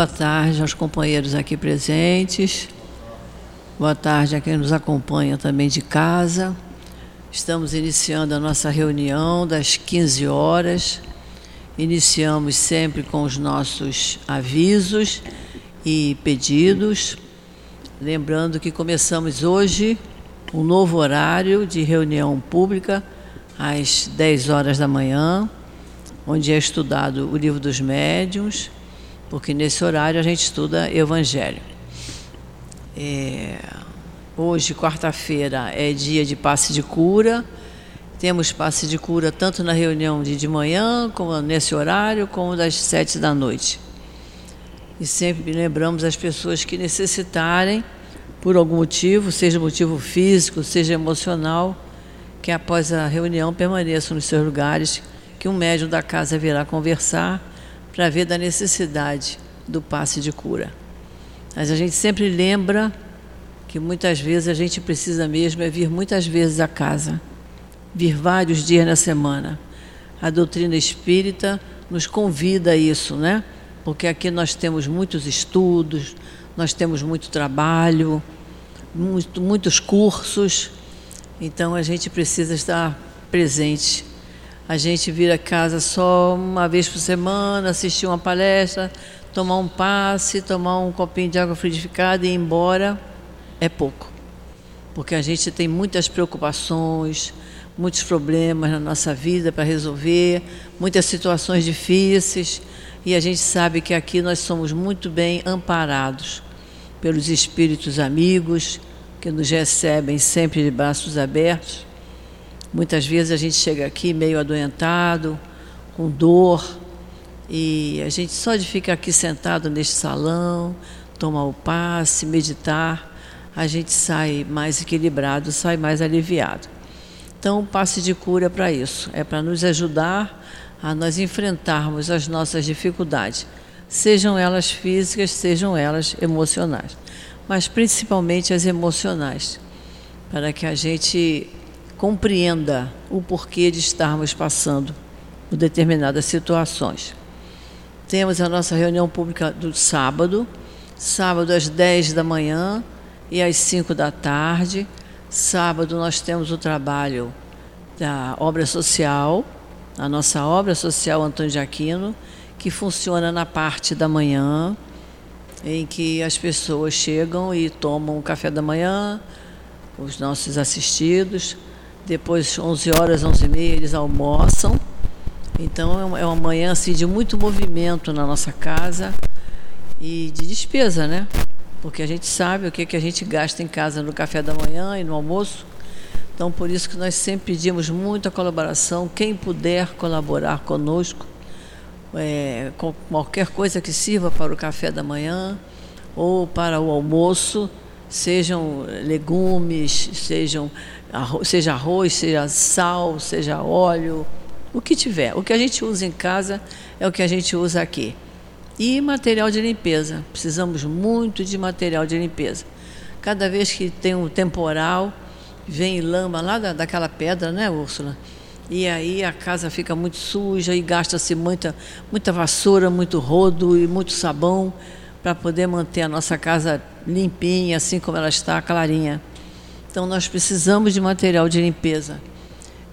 Boa tarde aos companheiros aqui presentes. Boa tarde a quem nos acompanha também de casa. Estamos iniciando a nossa reunião das 15 horas. Iniciamos sempre com os nossos avisos e pedidos. Lembrando que começamos hoje um novo horário de reunião pública às 10 horas da manhã, onde é estudado o livro dos médiuns porque nesse horário a gente estuda Evangelho. É, hoje, quarta-feira, é dia de passe de cura. Temos passe de cura tanto na reunião de, de manhã, como nesse horário, como das sete da noite. E sempre lembramos as pessoas que necessitarem, por algum motivo, seja motivo físico, seja emocional, que após a reunião permaneçam nos seus lugares, que um médium da casa virá conversar para ver da necessidade do passe de cura. Mas a gente sempre lembra que muitas vezes a gente precisa mesmo é vir muitas vezes a casa, vir vários dias na semana. A doutrina espírita nos convida a isso, né? Porque aqui nós temos muitos estudos, nós temos muito trabalho, muito, muitos cursos, então a gente precisa estar presente a gente vir a casa só uma vez por semana, assistir uma palestra, tomar um passe, tomar um copinho de água frutificada e ir embora, é pouco. Porque a gente tem muitas preocupações, muitos problemas na nossa vida para resolver, muitas situações difíceis, e a gente sabe que aqui nós somos muito bem amparados pelos espíritos amigos que nos recebem sempre de braços abertos Muitas vezes a gente chega aqui meio adoentado, com dor, e a gente só de ficar aqui sentado neste salão, tomar o passe, meditar, a gente sai mais equilibrado, sai mais aliviado. Então, o passe de cura para isso, é para nos ajudar a nós enfrentarmos as nossas dificuldades, sejam elas físicas, sejam elas emocionais, mas principalmente as emocionais, para que a gente compreenda o porquê de estarmos passando por determinadas situações. Temos a nossa reunião pública do sábado, sábado às 10 da manhã e às 5 da tarde. Sábado nós temos o trabalho da obra social, a nossa obra social Antônio de Aquino, que funciona na parte da manhã, em que as pessoas chegam e tomam o café da manhã, os nossos assistidos, depois, 11 horas, 11 e meia, eles almoçam. Então, é, é uma manhã assim, de muito movimento na nossa casa e de despesa, né? Porque a gente sabe o que, que a gente gasta em casa no café da manhã e no almoço. Então, por isso que nós sempre pedimos muita colaboração. Quem puder colaborar conosco, é, com qualquer coisa que sirva para o café da manhã ou para o almoço, sejam legumes, sejam arroz, seja arroz, seja sal, seja óleo, o que tiver. O que a gente usa em casa é o que a gente usa aqui. E material de limpeza. Precisamos muito de material de limpeza. Cada vez que tem um temporal, vem lama lá da, daquela pedra, né, Úrsula? E aí a casa fica muito suja e gasta-se muita, muita vassoura, muito rodo e muito sabão para poder manter a nossa casa limpinha, assim como ela está, clarinha. Então nós precisamos de material de limpeza.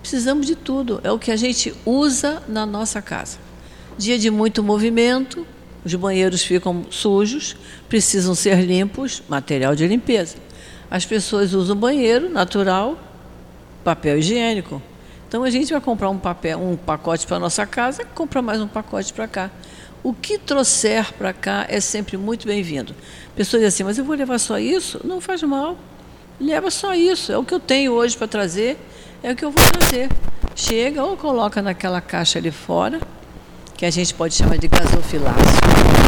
Precisamos de tudo. É o que a gente usa na nossa casa. Dia de muito movimento, os banheiros ficam sujos, precisam ser limpos, material de limpeza. As pessoas usam banheiro natural, papel higiênico. Então a gente vai comprar um papel, um pacote para nossa casa, compra mais um pacote para cá. O que trouxer para cá é sempre muito bem-vindo. Pessoas dizem assim, mas eu vou levar só isso? Não faz mal. Leva só isso, é o que eu tenho hoje para trazer, é o que eu vou trazer. Chega ou coloca naquela caixa ali fora, que a gente pode chamar de gasofilácio,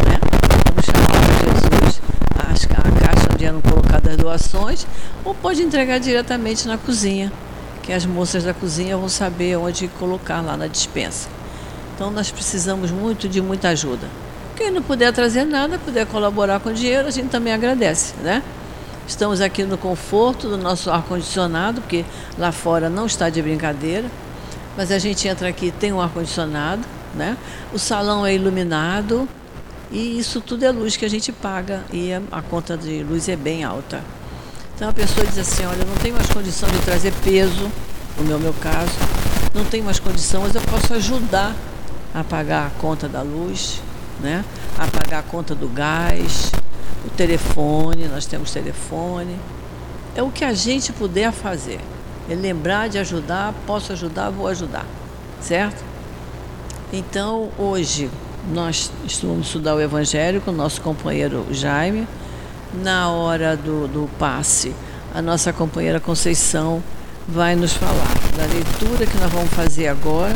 né? Vamos chamar de Jesus, a, caixa onde eram colocadas as doações, ou pode entregar diretamente na cozinha, que as moças da cozinha vão saber onde colocar lá na dispensa. Então nós precisamos muito de muita ajuda. Quem não puder trazer nada, puder colaborar com dinheiro, a gente também agradece, né? Estamos aqui no conforto do nosso ar-condicionado, porque lá fora não está de brincadeira. Mas a gente entra aqui, tem um ar-condicionado, né? O salão é iluminado, E isso tudo é luz que a gente paga e a conta de luz é bem alta. Então a pessoa diz assim, olha, eu não tenho mais condição de trazer peso, no meu, meu caso, não tenho mais condição, mas eu posso ajudar a pagar a conta da luz, né? a pagar a conta do gás, o telefone, nós temos telefone. É o que a gente puder fazer. É lembrar de ajudar, posso ajudar, vou ajudar. Certo? Então, hoje, nós vamos estudar o Evangelho com o nosso companheiro Jaime. Na hora do, do passe, a nossa companheira Conceição vai nos falar da leitura que nós vamos fazer agora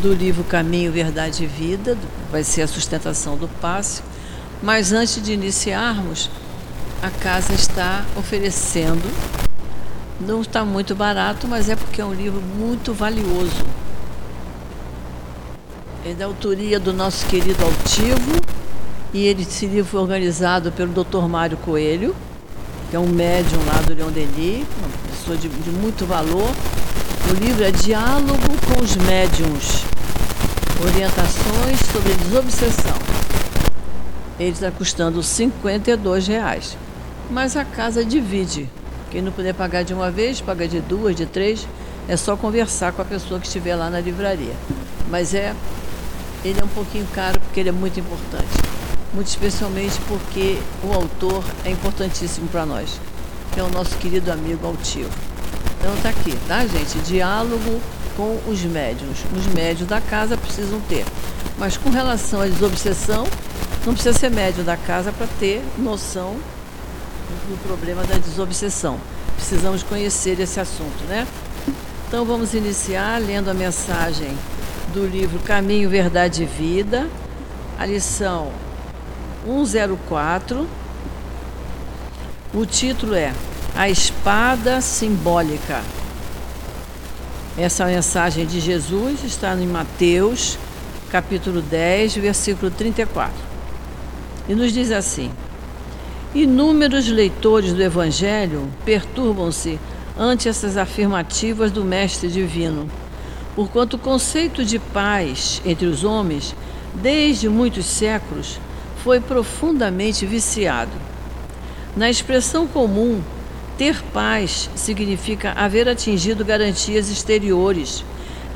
do livro Caminho, Verdade e Vida, vai ser a sustentação do passe. Mas antes de iniciarmos, a casa está oferecendo, não está muito barato, mas é porque é um livro muito valioso. É da autoria do nosso querido Altivo, e ele, esse livro foi organizado pelo Dr. Mário Coelho, que é um médium lá do Leão Denis, uma pessoa de, de muito valor. O livro é Diálogo com os Médiums, Orientações sobre Desobsessão. Ele está custando 52 reais. mas a casa divide. Quem não puder pagar de uma vez, paga de duas, de três, é só conversar com a pessoa que estiver lá na livraria. Mas é, ele é um pouquinho caro porque ele é muito importante. Muito especialmente porque o autor é importantíssimo para nós, que é o nosso querido amigo Altivo. Então está aqui, tá, gente? Diálogo com os médios. Os médios da casa precisam ter. Mas com relação à desobsessão, não precisa ser médio da casa para ter noção do problema da desobsessão. Precisamos conhecer esse assunto, né? Então vamos iniciar lendo a mensagem do livro Caminho, Verdade e Vida, a lição 104. O título é A Espada Simbólica. Essa mensagem de Jesus está em Mateus, capítulo 10, versículo 34. E nos diz assim: Inúmeros leitores do Evangelho perturbam-se ante essas afirmativas do Mestre Divino, porquanto o conceito de paz entre os homens, desde muitos séculos, foi profundamente viciado. Na expressão comum, ter paz significa haver atingido garantias exteriores,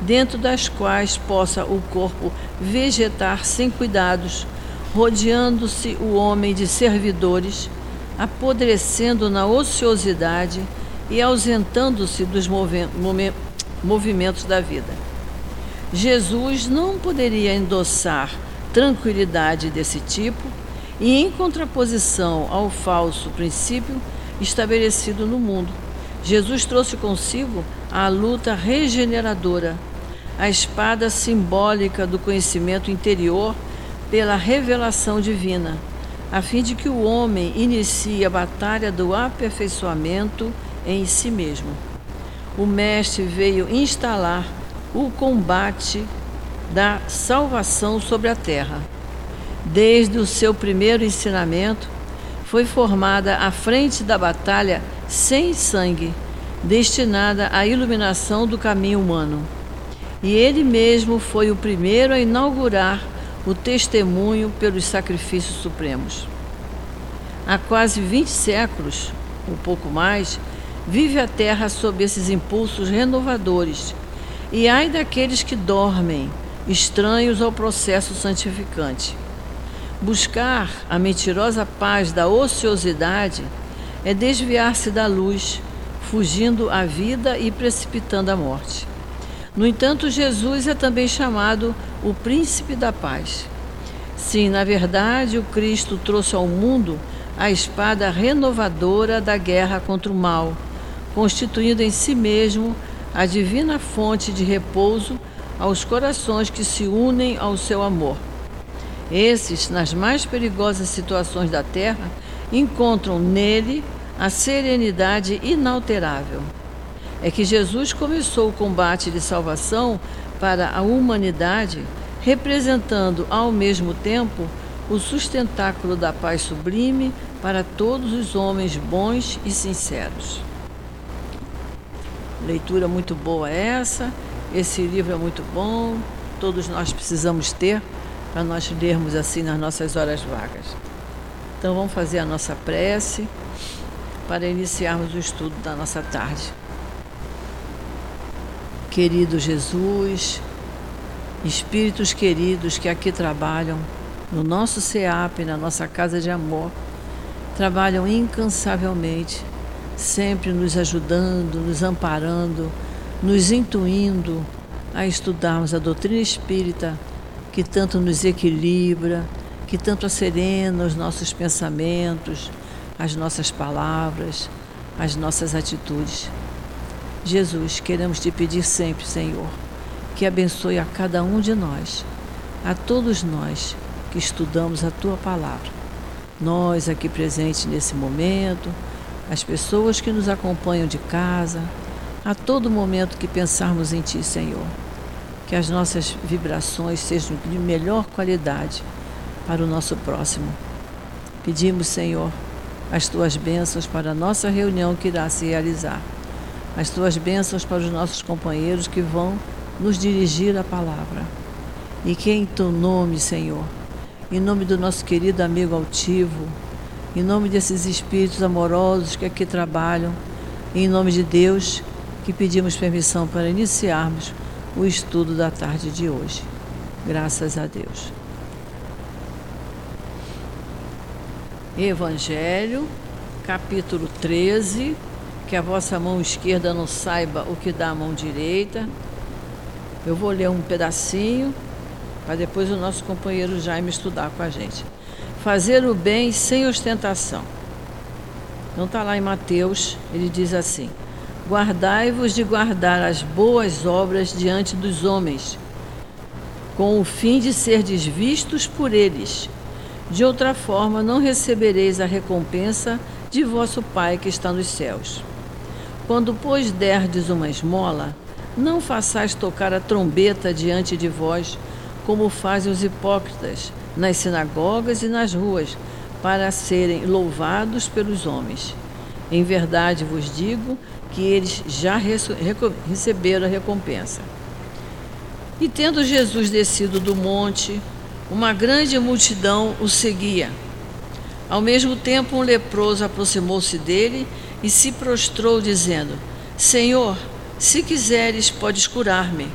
dentro das quais possa o corpo vegetar sem cuidados, rodeando-se o homem de servidores, apodrecendo na ociosidade e ausentando-se dos movimentos da vida. Jesus não poderia endossar tranquilidade desse tipo e em contraposição ao falso princípio estabelecido no mundo. Jesus trouxe consigo a luta regeneradora, a espada simbólica do conhecimento interior pela revelação divina, a fim de que o homem inicie a batalha do aperfeiçoamento em si mesmo. O Mestre veio instalar o combate da salvação sobre a terra. Desde o seu primeiro ensinamento, foi formada a frente da batalha sem sangue, destinada à iluminação do caminho humano. E ele mesmo foi o primeiro a inaugurar o testemunho pelos sacrifícios supremos. Há quase 20 séculos, um pouco mais, vive a Terra sob esses impulsos renovadores, e ai daqueles que dormem, estranhos ao processo santificante. Buscar a mentirosa paz da ociosidade é desviar-se da luz, fugindo à vida e precipitando a morte. No entanto, Jesus é também chamado o príncipe da paz. Sim, na verdade, o Cristo trouxe ao mundo a espada renovadora da guerra contra o mal, constituindo em si mesmo a divina fonte de repouso aos corações que se unem ao seu amor. Esses, nas mais perigosas situações da terra, encontram nele a serenidade inalterável. É que Jesus começou o combate de salvação para a humanidade, representando ao mesmo tempo o sustentáculo da paz sublime para todos os homens bons e sinceros. Leitura muito boa essa, esse livro é muito bom, todos nós precisamos ter para nós lermos assim nas nossas horas vagas. Então vamos fazer a nossa prece para iniciarmos o estudo da nossa tarde. Querido Jesus, espíritos queridos que aqui trabalham no nosso SEAP, na nossa casa de amor, trabalham incansavelmente, sempre nos ajudando, nos amparando, nos intuindo a estudarmos a doutrina espírita que tanto nos equilibra, que tanto acerena os nossos pensamentos, as nossas palavras, as nossas atitudes. Jesus, queremos te pedir sempre, Senhor, que abençoe a cada um de nós, a todos nós que estudamos a tua palavra. Nós aqui presentes nesse momento, as pessoas que nos acompanham de casa, a todo momento que pensarmos em ti, Senhor que as nossas vibrações sejam de melhor qualidade para o nosso próximo. Pedimos, Senhor, as tuas bênçãos para a nossa reunião que irá se realizar, as tuas bênçãos para os nossos companheiros que vão nos dirigir a palavra. E que em teu nome, Senhor, em nome do nosso querido amigo altivo, em nome desses espíritos amorosos que aqui trabalham, em nome de Deus, que pedimos permissão para iniciarmos o estudo da tarde de hoje. Graças a Deus. Evangelho, capítulo 13. Que a vossa mão esquerda não saiba o que dá a mão direita. Eu vou ler um pedacinho para depois o nosso companheiro Jaime estudar com a gente. Fazer o bem sem ostentação. Então está lá em Mateus, ele diz assim: Guardai-vos de guardar as boas obras diante dos homens, com o fim de ser vistos por eles. De outra forma, não recebereis a recompensa de vosso Pai que está nos céus. Quando, pois, derdes uma esmola, não façais tocar a trombeta diante de vós, como fazem os hipócritas nas sinagogas e nas ruas, para serem louvados pelos homens. Em verdade vos digo que eles já receberam a recompensa. E tendo Jesus descido do monte, uma grande multidão o seguia. Ao mesmo tempo, um leproso aproximou-se dele e se prostrou, dizendo: Senhor, se quiseres, podes curar-me.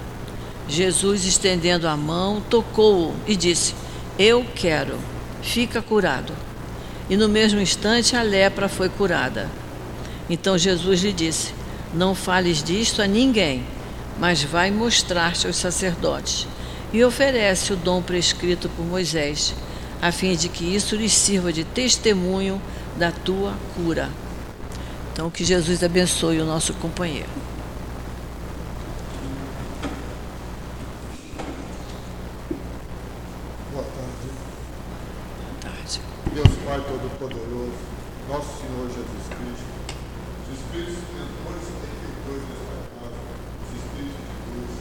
Jesus, estendendo a mão, tocou-o e disse: Eu quero, fica curado. E no mesmo instante a lepra foi curada. Então Jesus lhe disse: Não fales disto a ninguém, mas vai mostrar-te aos sacerdotes. E oferece o dom prescrito por Moisés, a fim de que isso lhes sirva de testemunho da tua cura. Então, que Jesus abençoe o nosso companheiro. Boa tarde. Boa tarde. Deus Pai Todo-Poderoso, nosso Senhor Jesus Cristo espíritos mentores e benfeitores desta casa, os espíritos de Deus,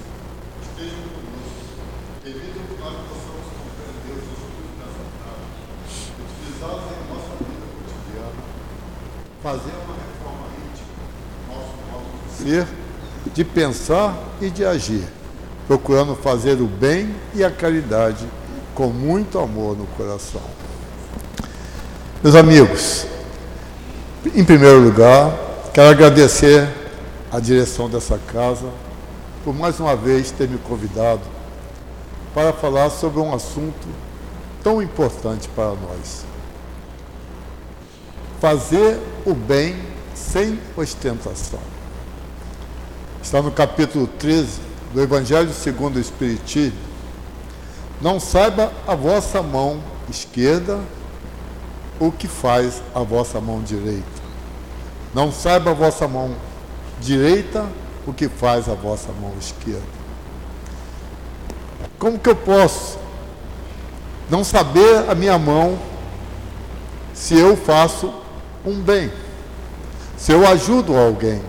estejam conosco, permitam que nós possamos compreender os estudos dessa casa, utilizá-los em nossa vida cotidiana, fazer uma reforma íntima no nosso modo de ser, de pensar e de agir, procurando fazer o bem e a caridade com muito amor no coração. Meus amigos, em primeiro lugar, Quero agradecer a direção dessa casa por mais uma vez ter me convidado para falar sobre um assunto tão importante para nós. Fazer o bem sem ostentação. Está no capítulo 13 do Evangelho segundo o Espiritismo. Não saiba a vossa mão esquerda o que faz a vossa mão direita não saiba a vossa mão direita o que faz a vossa mão esquerda. Como que eu posso não saber a minha mão se eu faço um bem, se eu ajudo alguém?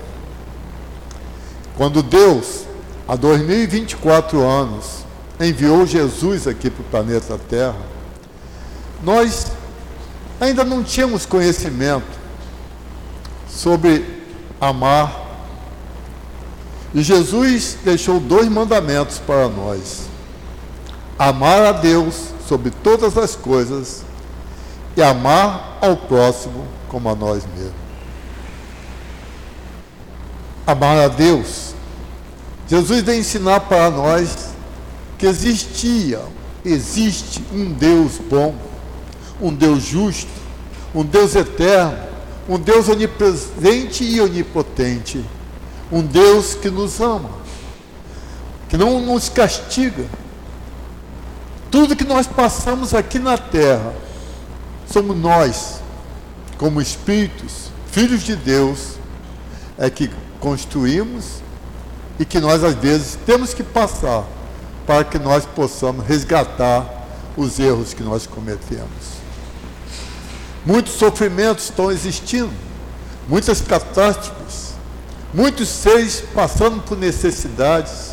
Quando Deus, há 2024 anos, enviou Jesus aqui para o planeta Terra, nós ainda não tínhamos conhecimento sobre amar. E Jesus deixou dois mandamentos para nós. amar a Deus sobre todas as coisas e amar ao próximo como a nós mesmos. Amar a Deus. Jesus vem ensinar para nós que existia, existe um Deus bom, um Deus justo, um Deus eterno, um Deus onipresente e onipotente, um Deus que nos ama, que não nos castiga. Tudo que nós passamos aqui na terra, somos nós, como espíritos, filhos de Deus, é que construímos e que nós às vezes temos que passar para que nós possamos resgatar os erros que nós cometemos. Muitos sofrimentos estão existindo, muitas catástrofes, muitos seres passando por necessidades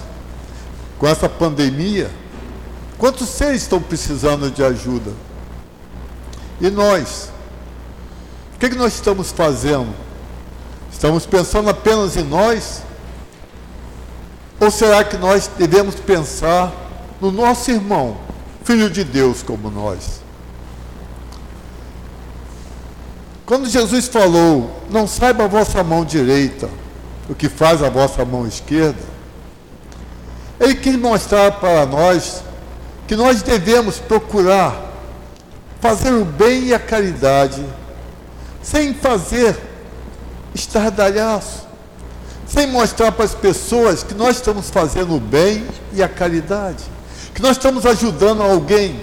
com essa pandemia. Quantos seres estão precisando de ajuda? E nós? O que, que nós estamos fazendo? Estamos pensando apenas em nós? Ou será que nós devemos pensar no nosso irmão, filho de Deus como nós? Quando Jesus falou, não saiba a vossa mão direita o que faz a vossa mão esquerda, ele quis mostrar para nós que nós devemos procurar fazer o bem e a caridade, sem fazer estardalhaço, sem mostrar para as pessoas que nós estamos fazendo o bem e a caridade, que nós estamos ajudando alguém.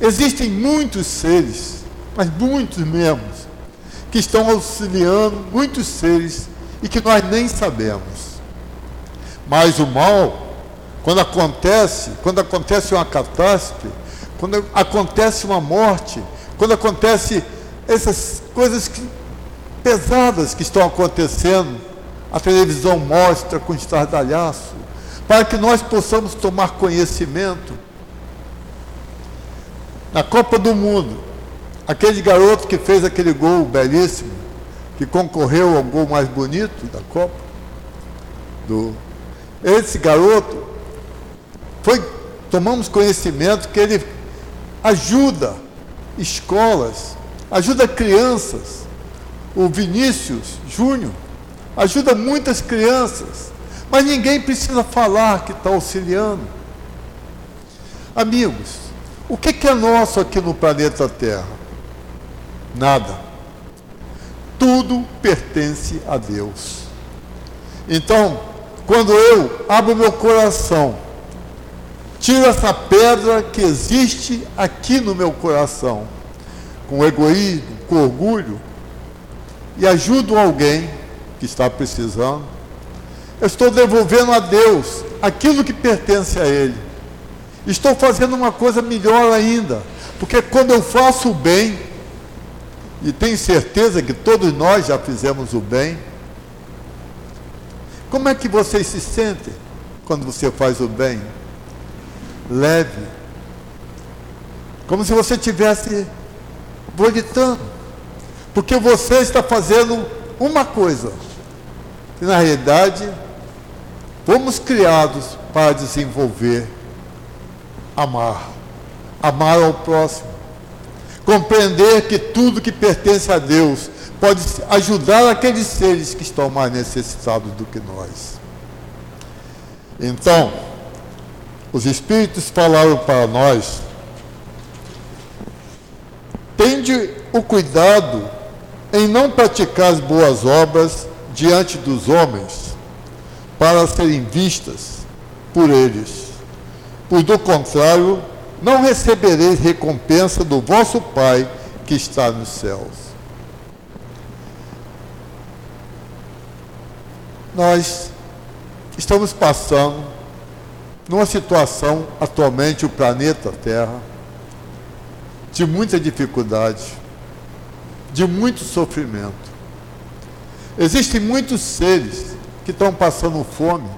Existem muitos seres, mas muitos mesmo, que estão auxiliando muitos seres e que nós nem sabemos. Mas o mal, quando acontece, quando acontece uma catástrofe, quando acontece uma morte, quando acontece essas coisas que, pesadas que estão acontecendo, a televisão mostra com estardalhaço, para que nós possamos tomar conhecimento. Na Copa do Mundo, Aquele garoto que fez aquele gol belíssimo, que concorreu ao gol mais bonito da Copa, do, esse garoto, foi, tomamos conhecimento que ele ajuda escolas, ajuda crianças. O Vinícius Júnior ajuda muitas crianças, mas ninguém precisa falar que está auxiliando. Amigos, o que é nosso aqui no planeta Terra? Nada. Tudo pertence a Deus. Então, quando eu abro meu coração, tiro essa pedra que existe aqui no meu coração, com egoísmo, com orgulho, e ajudo alguém que está precisando, eu estou devolvendo a Deus aquilo que pertence a Ele. Estou fazendo uma coisa melhor ainda, porque quando eu faço o bem, e tenho certeza que todos nós já fizemos o bem. Como é que vocês se sentem quando você faz o bem? Leve. Como se você estivesse bonitando. Porque você está fazendo uma coisa. Na realidade, fomos criados para desenvolver amar. Amar ao próximo compreender que tudo que pertence a Deus pode ajudar aqueles seres que estão mais necessitados do que nós. Então, os Espíritos falaram para nós: tende o cuidado em não praticar as boas obras diante dos homens, para serem vistas por eles, pois do contrário, não recebereis recompensa do vosso Pai que está nos céus. Nós estamos passando numa situação atualmente o planeta Terra de muita dificuldade, de muito sofrimento. Existem muitos seres que estão passando fome,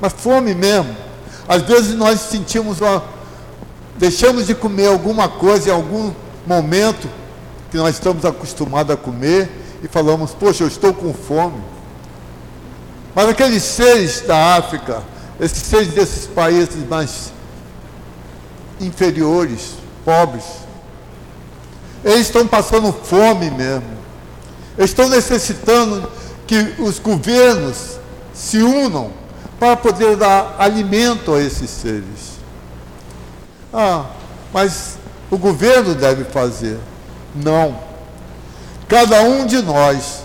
mas fome mesmo às vezes nós sentimos uma. Deixamos de comer alguma coisa em algum momento que nós estamos acostumados a comer e falamos, poxa, eu estou com fome. Mas aqueles seres da África, esses seres desses países mais inferiores, pobres. Eles estão passando fome mesmo. Eles estão necessitando que os governos se unam para poder dar alimento a esses seres. Ah, mas o governo deve fazer. Não. Cada um de nós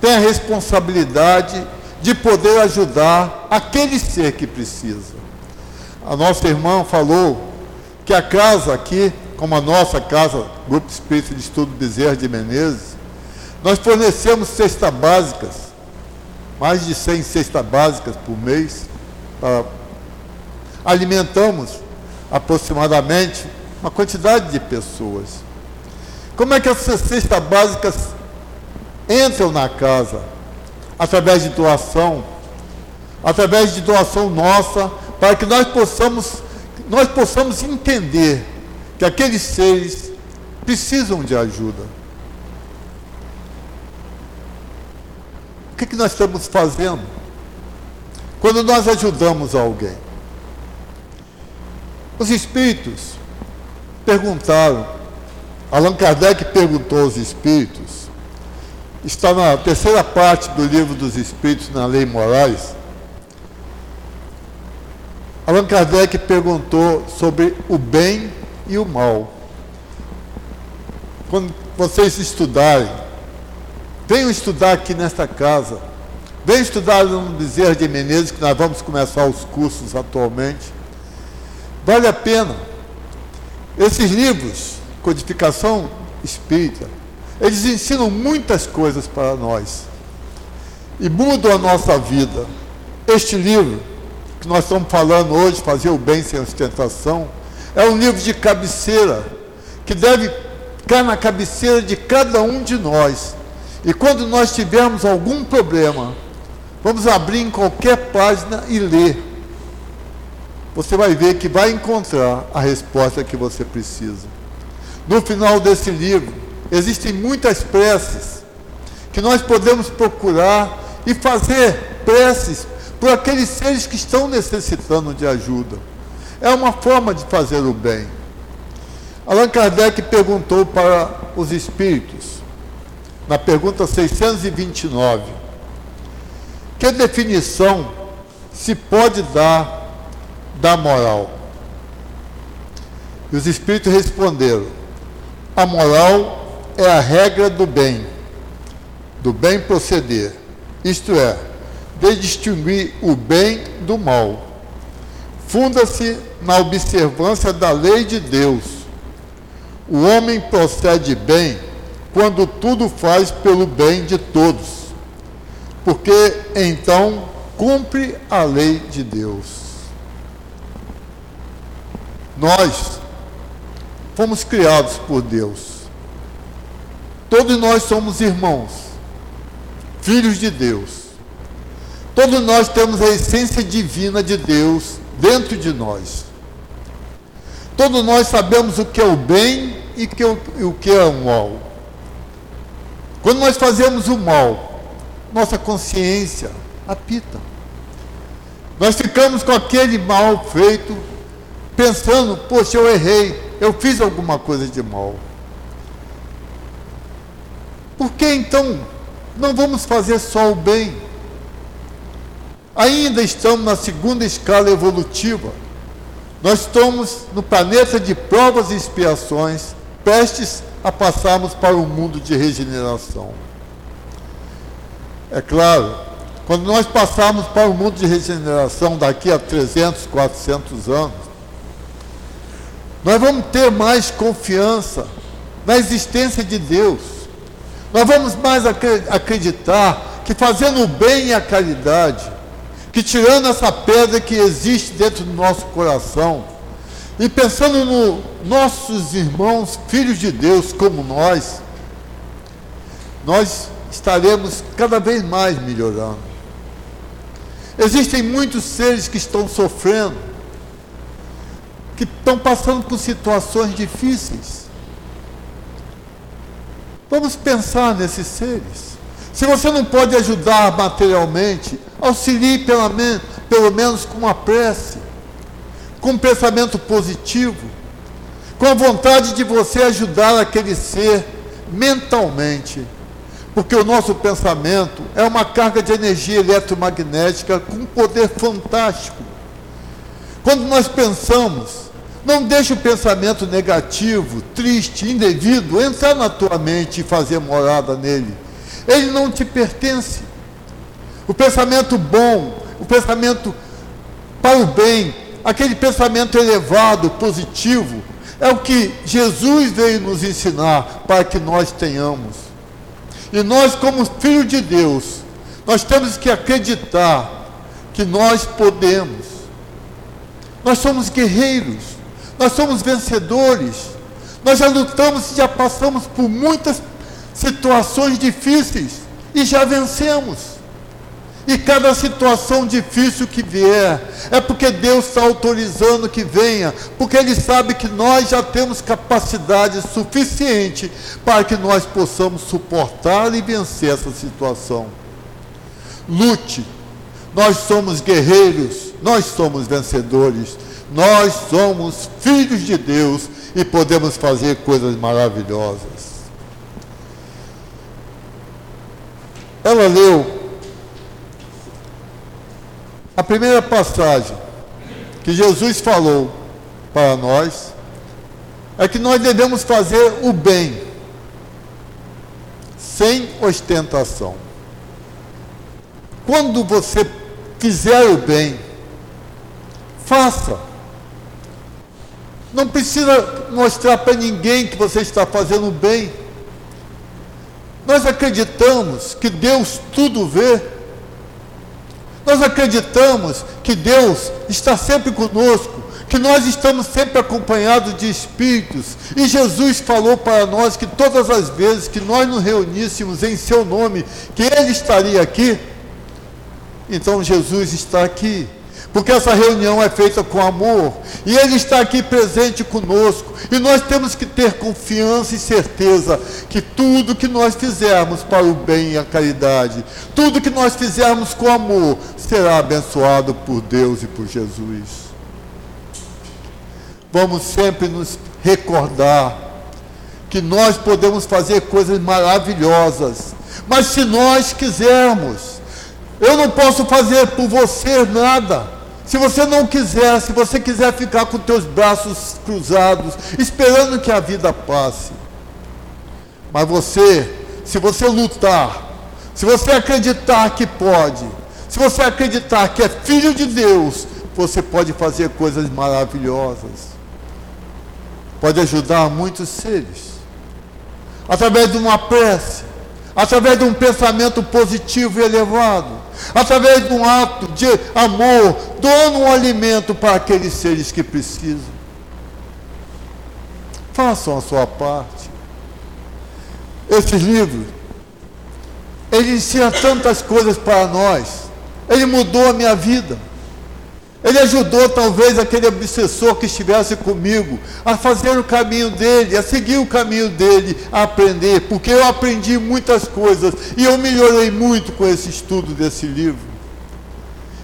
tem a responsabilidade de poder ajudar aquele ser que precisa. A nossa irmã falou que a casa aqui, como a nossa casa, Grupo Espírita de Estudo Bezerra de Menezes, nós fornecemos cestas básicas, mais de 100 cestas básicas por mês, alimentamos aproximadamente uma quantidade de pessoas. Como é que essas cestas básicas entram na casa? Através de doação, através de doação nossa, para que nós possamos, nós possamos entender que aqueles seres precisam de ajuda. O que, que nós estamos fazendo? Quando nós ajudamos alguém. Os espíritos perguntaram, Allan Kardec perguntou aos espíritos, está na terceira parte do livro dos espíritos, na Lei Morais. Allan Kardec perguntou sobre o bem e o mal. Quando vocês estudarem, venham estudar aqui nesta casa, venham estudar no Bezerra de Menezes, que nós vamos começar os cursos atualmente. Vale a pena. Esses livros, codificação espírita, eles ensinam muitas coisas para nós e mudam a nossa vida. Este livro, que nós estamos falando hoje, Fazer o Bem Sem Ostentação, é um livro de cabeceira, que deve ficar na cabeceira de cada um de nós. E quando nós tivermos algum problema, vamos abrir em qualquer página e ler você vai ver que vai encontrar a resposta que você precisa. No final desse livro, existem muitas preces que nós podemos procurar e fazer preces por aqueles seres que estão necessitando de ajuda. É uma forma de fazer o bem. Allan Kardec perguntou para os espíritos, na pergunta 629, que definição se pode dar da moral. E os espíritos responderam: a moral é a regra do bem, do bem proceder, isto é, de distinguir o bem do mal. Funda-se na observância da lei de Deus. O homem procede bem quando tudo faz pelo bem de todos, porque então cumpre a lei de Deus. Nós fomos criados por Deus. Todos nós somos irmãos, filhos de Deus. Todos nós temos a essência divina de Deus dentro de nós. Todos nós sabemos o que é o bem e o que é o mal. Quando nós fazemos o mal, nossa consciência apita. Nós ficamos com aquele mal feito pensando, poxa, eu errei, eu fiz alguma coisa de mal. Por que então não vamos fazer só o bem? Ainda estamos na segunda escala evolutiva. Nós estamos no planeta de provas e expiações, prestes a passarmos para um mundo de regeneração. É claro, quando nós passarmos para o um mundo de regeneração daqui a 300, 400 anos, nós vamos ter mais confiança na existência de Deus. Nós vamos mais acreditar que fazendo o bem e a caridade, que tirando essa pedra que existe dentro do nosso coração, e pensando nos nossos irmãos, filhos de Deus como nós, nós estaremos cada vez mais melhorando. Existem muitos seres que estão sofrendo, que estão passando por situações difíceis. Vamos pensar nesses seres. Se você não pode ajudar materialmente, auxilie pelo menos, pelo menos com uma prece. com um pensamento positivo, com a vontade de você ajudar aquele ser mentalmente. Porque o nosso pensamento é uma carga de energia eletromagnética com um poder fantástico. Quando nós pensamos, não deixe o pensamento negativo, triste, indevido entrar na tua mente e fazer morada nele. Ele não te pertence. O pensamento bom, o pensamento para o bem, aquele pensamento elevado, positivo, é o que Jesus veio nos ensinar para que nós tenhamos. E nós, como filhos de Deus, nós temos que acreditar que nós podemos. Nós somos guerreiros, nós somos vencedores. Nós já lutamos e já passamos por muitas situações difíceis e já vencemos. E cada situação difícil que vier, é porque Deus está autorizando que venha, porque Ele sabe que nós já temos capacidade suficiente para que nós possamos suportar e vencer essa situação. Lute, nós somos guerreiros, nós somos vencedores, nós somos filhos de Deus e podemos fazer coisas maravilhosas. Ela leu a primeira passagem que Jesus falou para nós é que nós devemos fazer o bem, sem ostentação. Quando você fizer o bem, faça. Não precisa mostrar para ninguém que você está fazendo o bem. Nós acreditamos que Deus tudo vê nós acreditamos que Deus está sempre conosco, que nós estamos sempre acompanhados de espíritos. E Jesus falou para nós que todas as vezes que nós nos reuníssemos em seu nome, que Ele estaria aqui. Então Jesus está aqui porque essa reunião é feita com amor e Ele está aqui presente conosco. E nós temos que ter confiança e certeza que tudo que nós fizermos para o bem e a caridade, tudo que nós fizermos com amor, será abençoado por Deus e por Jesus. Vamos sempre nos recordar que nós podemos fazer coisas maravilhosas, mas se nós quisermos, eu não posso fazer por você nada. Se você não quiser, se você quiser ficar com teus braços cruzados, esperando que a vida passe, mas você, se você lutar, se você acreditar que pode, se você acreditar que é filho de Deus, você pode fazer coisas maravilhosas. Pode ajudar muitos seres. Através de uma prece, através de um pensamento positivo e elevado através de um ato de amor, doando um alimento para aqueles seres que precisam. Façam a sua parte. Esse livro, ele ensina tantas coisas para nós. Ele mudou a minha vida. Ele ajudou talvez aquele obsessor que estivesse comigo a fazer o caminho dele, a seguir o caminho dele, a aprender, porque eu aprendi muitas coisas e eu melhorei muito com esse estudo desse livro.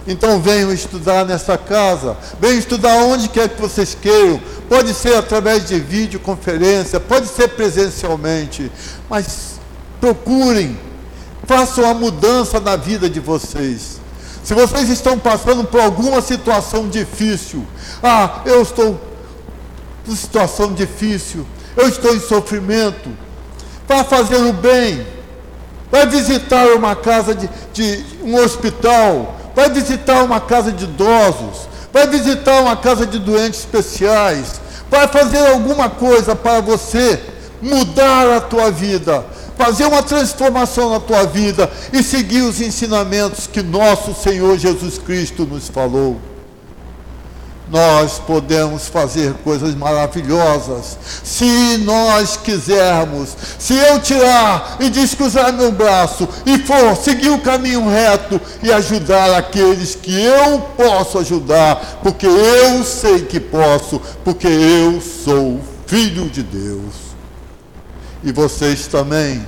Então venham estudar nessa casa, venham estudar onde quer que vocês queiram. Pode ser através de videoconferência, pode ser presencialmente, mas procurem, façam a mudança na vida de vocês. Se vocês estão passando por alguma situação difícil, ah, eu estou em situação difícil, eu estou em sofrimento, vá fazer o bem, vai visitar uma casa de, de um hospital, vai visitar uma casa de idosos, vai visitar uma casa de doentes especiais, vai fazer alguma coisa para você mudar a tua vida, fazer uma transformação na tua vida e seguir os ensinamentos que nosso Senhor Jesus Cristo nos falou. Nós podemos fazer coisas maravilhosas se nós quisermos. Se eu tirar e descruzar meu braço e for seguir o caminho reto e ajudar aqueles que eu posso ajudar, porque eu sei que posso, porque eu sou filho de Deus e vocês também.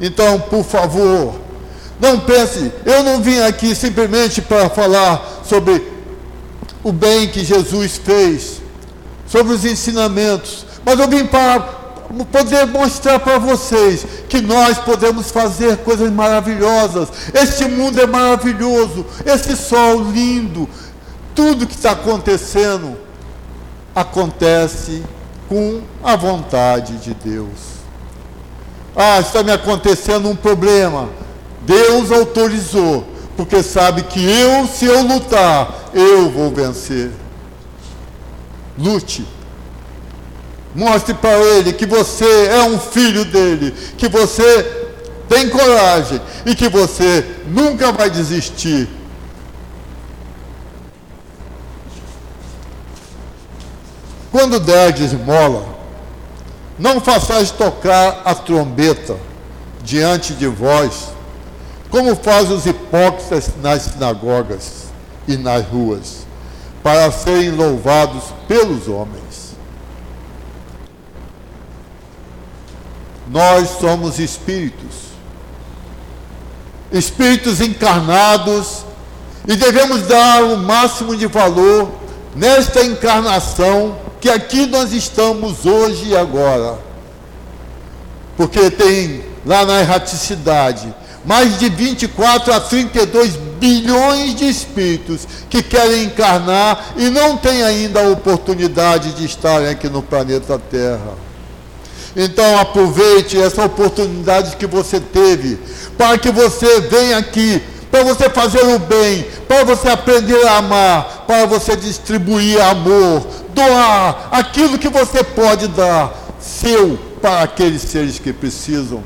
Então, por favor, não pense, eu não vim aqui simplesmente para falar sobre o bem que Jesus fez, sobre os ensinamentos, mas eu vim para poder mostrar para vocês que nós podemos fazer coisas maravilhosas. Este mundo é maravilhoso, esse sol lindo, tudo que está acontecendo acontece com a vontade de Deus. Ah, está me acontecendo um problema. Deus autorizou, porque sabe que eu, se eu lutar, eu vou vencer. Lute. Mostre para ele que você é um filho dele, que você tem coragem e que você nunca vai desistir. Quando der de esmola, não façais tocar a trombeta diante de vós, como fazem os hipócritas nas sinagogas e nas ruas, para serem louvados pelos homens. Nós somos espíritos, espíritos encarnados, e devemos dar o máximo de valor nesta encarnação que aqui nós estamos hoje e agora. Porque tem lá na erraticidade mais de 24 a 32 bilhões de espíritos que querem encarnar e não têm ainda a oportunidade de estarem aqui no planeta Terra. Então aproveite essa oportunidade que você teve para que você venha aqui para você fazer o bem, para você aprender a amar, para você distribuir amor, doar aquilo que você pode dar, seu, para aqueles seres que precisam.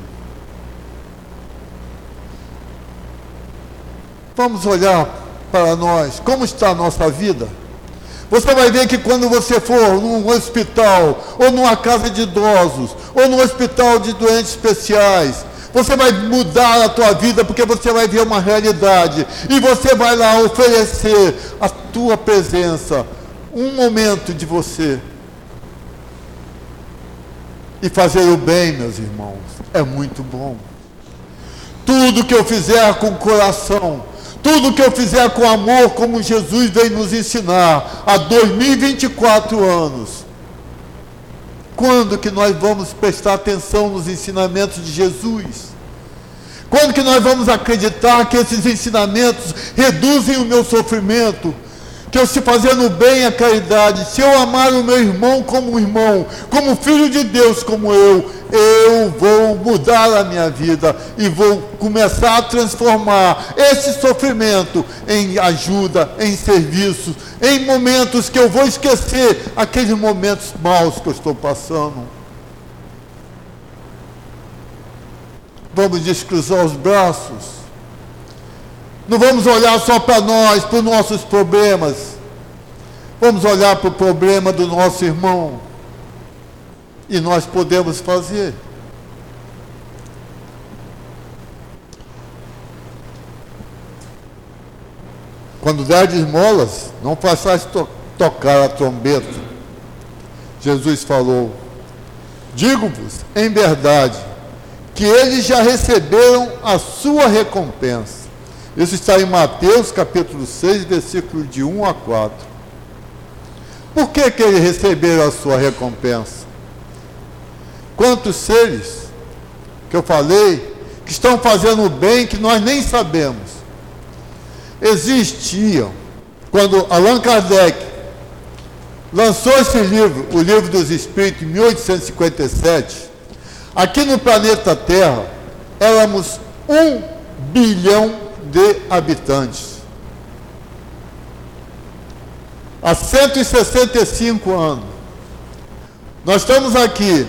Vamos olhar para nós, como está a nossa vida? Você vai ver que quando você for num hospital, ou numa casa de idosos, ou num hospital de doentes especiais, você vai mudar a tua vida porque você vai ver uma realidade e você vai lá oferecer a tua presença, um momento de você. E fazer o bem, meus irmãos, é muito bom. Tudo que eu fizer com coração, tudo que eu fizer com amor, como Jesus veio nos ensinar há 2024 anos. Quando que nós vamos prestar atenção nos ensinamentos de Jesus? Quando que nós vamos acreditar que esses ensinamentos reduzem o meu sofrimento? Que eu se fazendo bem a caridade, se eu amar o meu irmão como irmão, como filho de Deus como eu, eu vou mudar a minha vida e vou começar a transformar esse sofrimento em ajuda, em serviço, em momentos que eu vou esquecer aqueles momentos maus que eu estou passando. Vamos descruzar os braços. Não vamos olhar só para nós, para os nossos problemas. Vamos olhar para o problema do nosso irmão. E nós podemos fazer. Quando der de esmolas, não façais to tocar a trombeta. Jesus falou: Digo-vos, em verdade, que eles já receberam a sua recompensa. Isso está em Mateus capítulo 6, versículo de 1 a 4. Por que, que receberam a sua recompensa? Quantos seres que eu falei que estão fazendo o bem que nós nem sabemos existiam quando Allan Kardec lançou esse livro, o Livro dos Espíritos, em 1857. Aqui no planeta Terra éramos um bilhão de habitantes. Há 165 anos. Nós estamos aqui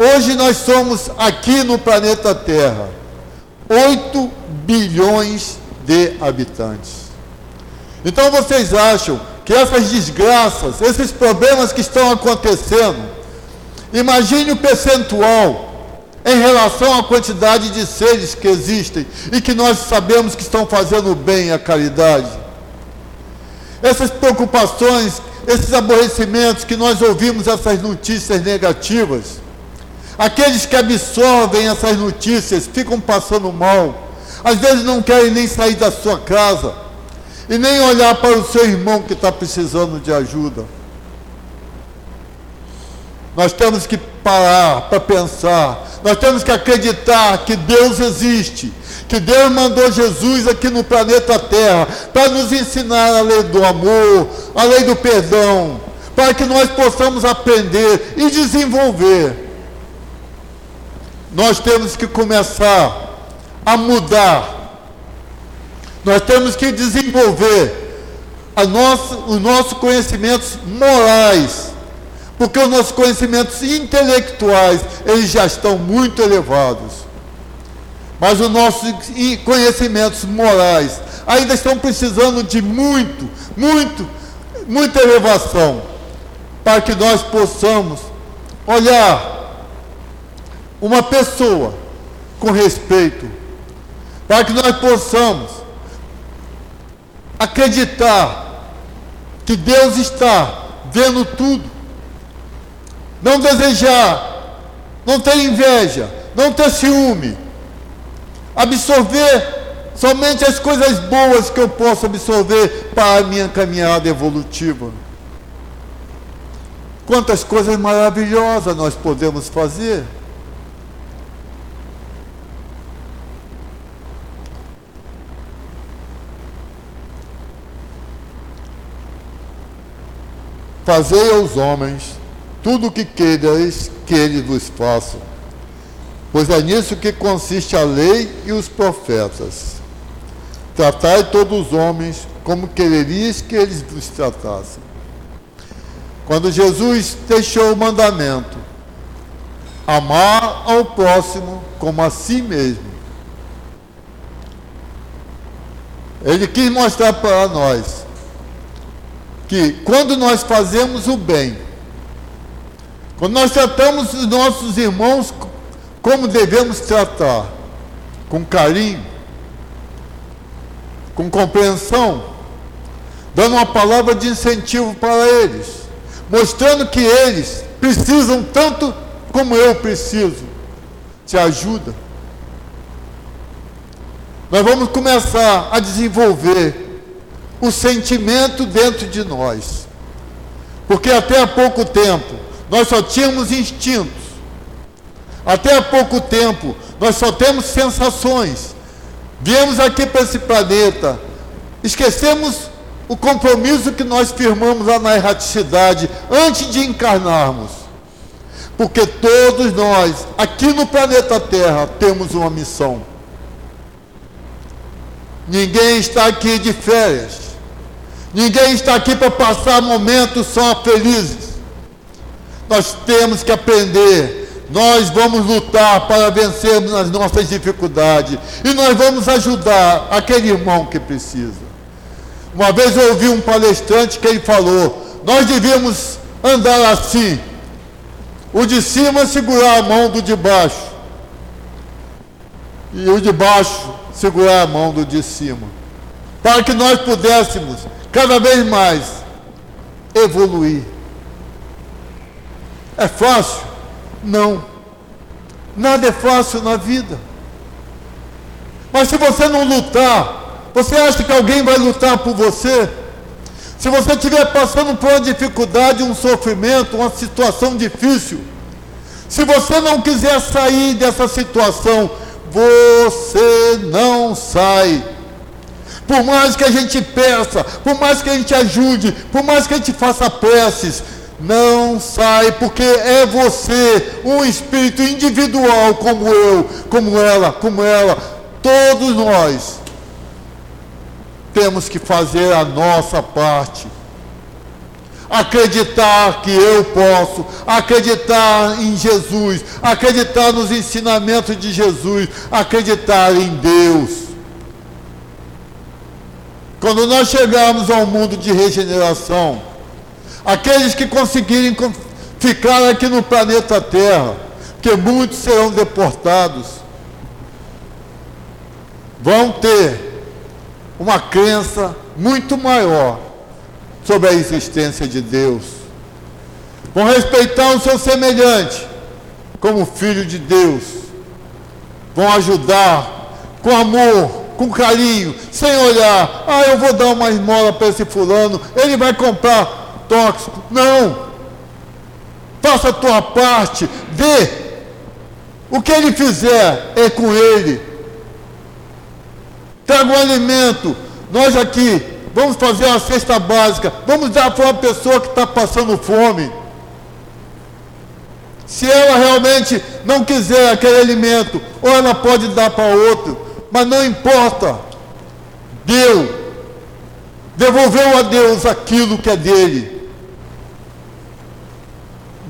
Hoje nós somos aqui no planeta Terra 8 bilhões de habitantes. Então vocês acham que essas desgraças, esses problemas que estão acontecendo, imagine o percentual em relação à quantidade de seres que existem e que nós sabemos que estão fazendo bem à caridade. Essas preocupações, esses aborrecimentos que nós ouvimos essas notícias negativas, Aqueles que absorvem essas notícias ficam passando mal, às vezes não querem nem sair da sua casa. e nem olhar para o seu irmão que está precisando de ajuda. Nós temos que parar para pensar, nós temos que acreditar que Deus existe, que Deus mandou Jesus aqui no planeta Terra para nos ensinar a lei do amor, a lei do perdão, para que nós possamos aprender e desenvolver. Nós temos que começar a mudar. Nós temos que desenvolver a nosso, os nossos conhecimentos morais, porque os nossos conhecimentos intelectuais eles já estão muito elevados. Mas os nossos conhecimentos morais ainda estão precisando de muito, muito, muita elevação para que nós possamos olhar uma pessoa com respeito, para que nós possamos acreditar que Deus está vendo tudo. Não desejar, não ter inveja, não ter ciúme. Absorver somente as coisas boas que eu posso absorver para a minha caminhada evolutiva. Quantas coisas maravilhosas nós podemos fazer. Fazei aos homens tudo o que queirais que eles vos façam, pois é nisso que consiste a lei e os profetas. Tratai todos os homens como quererias que eles vos tratassem. Quando Jesus deixou o mandamento, amar ao próximo como a si mesmo, ele quis mostrar para nós que quando nós fazemos o bem, quando nós tratamos os nossos irmãos como devemos tratar, com carinho, com compreensão, dando uma palavra de incentivo para eles, mostrando que eles precisam tanto como eu preciso de ajuda. Nós vamos começar a desenvolver o sentimento dentro de nós. Porque até há pouco tempo nós só tínhamos instintos. Até há pouco tempo nós só temos sensações. Viemos aqui para esse planeta, esquecemos o compromisso que nós firmamos lá na erraticidade antes de encarnarmos. Porque todos nós, aqui no planeta Terra, temos uma missão. Ninguém está aqui de férias. Ninguém está aqui para passar momentos só felizes. Nós temos que aprender. Nós vamos lutar para vencermos as nossas dificuldades. E nós vamos ajudar aquele irmão que precisa. Uma vez eu ouvi um palestrante que ele falou: nós devíamos andar assim. O de cima segurar a mão do de baixo. E o de baixo segurar a mão do de cima. Para que nós pudéssemos cada vez mais evoluir. É fácil? Não. Nada é fácil na vida. Mas se você não lutar, você acha que alguém vai lutar por você? Se você estiver passando por uma dificuldade, um sofrimento, uma situação difícil, se você não quiser sair dessa situação, você não sai. Por mais que a gente peça, por mais que a gente ajude, por mais que a gente faça preces, não sai, porque é você, um espírito individual como eu, como ela, como ela, todos nós temos que fazer a nossa parte. Acreditar que eu posso, acreditar em Jesus, acreditar nos ensinamentos de Jesus, acreditar em Deus. Quando nós chegarmos ao mundo de regeneração, aqueles que conseguirem ficar aqui no planeta Terra, que muitos serão deportados, vão ter uma crença muito maior sobre a existência de Deus. Vão respeitar o seu semelhante como filho de Deus. Vão ajudar com amor, com carinho, sem olhar, ah, eu vou dar uma esmola para esse fulano, ele vai comprar tóxico. Não. Faça a tua parte, dê. O que ele fizer é com ele. Traga o alimento. Nós aqui vamos fazer a cesta básica. Vamos dar para uma pessoa que está passando fome. Se ela realmente não quiser aquele alimento, ou ela pode dar para outro, mas não importa. Deu. Devolveu a Deus aquilo que é dele.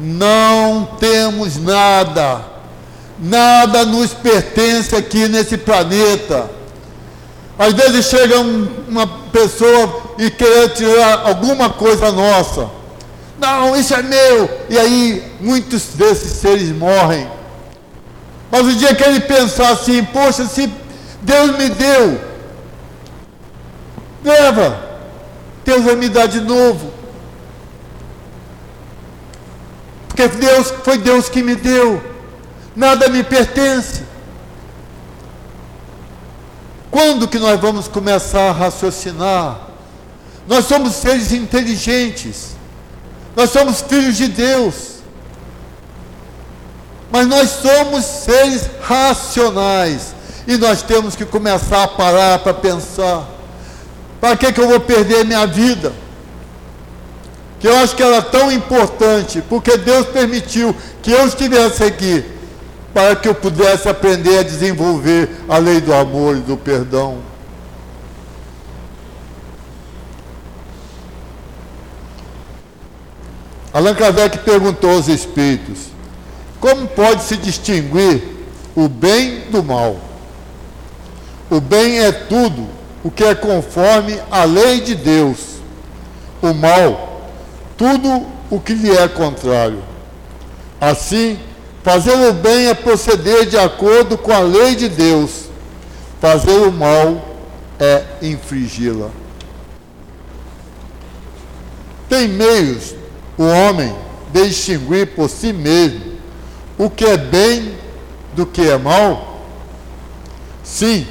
Não temos nada. Nada nos pertence aqui nesse planeta. Às vezes chega um, uma pessoa e quer tirar alguma coisa nossa. Não, isso é meu. E aí muitos desses seres morrem. Mas o dia que ele pensar assim, poxa, se Deus me deu, leva, Deus vai me dar de novo. Porque Deus foi Deus que me deu. Nada me pertence. Quando que nós vamos começar a raciocinar? Nós somos seres inteligentes. Nós somos filhos de Deus. Mas nós somos seres racionais. E nós temos que começar a parar para pensar: para que, que eu vou perder minha vida? Que eu acho que ela é tão importante, porque Deus permitiu que eu estivesse aqui, para que eu pudesse aprender a desenvolver a lei do amor e do perdão. Allan Kardec perguntou aos espíritos: como pode se distinguir o bem do mal? O bem é tudo o que é conforme a lei de Deus. O mal, tudo o que lhe é contrário. Assim, fazer o bem é proceder de acordo com a lei de Deus. Fazer o mal é infringi-la. Tem meios o homem distinguir por si mesmo o que é bem do que é mal? Sim,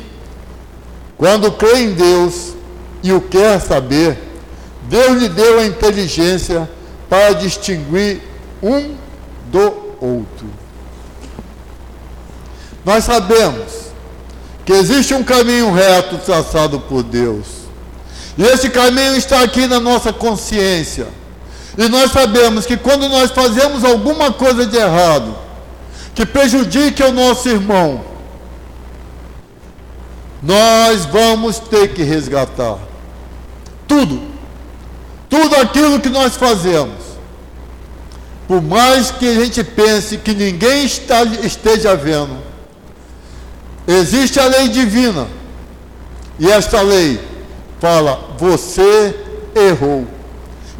quando crê em Deus e o quer saber, Deus lhe deu a inteligência para distinguir um do outro. Nós sabemos que existe um caminho reto traçado por Deus. E esse caminho está aqui na nossa consciência. E nós sabemos que quando nós fazemos alguma coisa de errado, que prejudique o nosso irmão, nós vamos ter que resgatar tudo, tudo aquilo que nós fazemos. Por mais que a gente pense que ninguém está, esteja vendo, existe a lei divina. E esta lei fala: você errou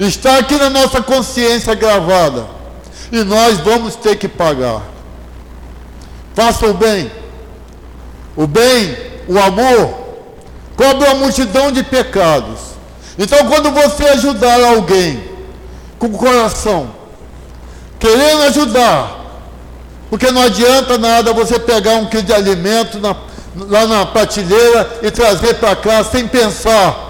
está aqui na nossa consciência gravada. E nós vamos ter que pagar. Faça o bem. O bem, o amor, cobre uma multidão de pecados. Então, quando você ajudar alguém com o coração, querendo ajudar, porque não adianta nada você pegar um quilo de alimento na, lá na prateleira e trazer para cá sem pensar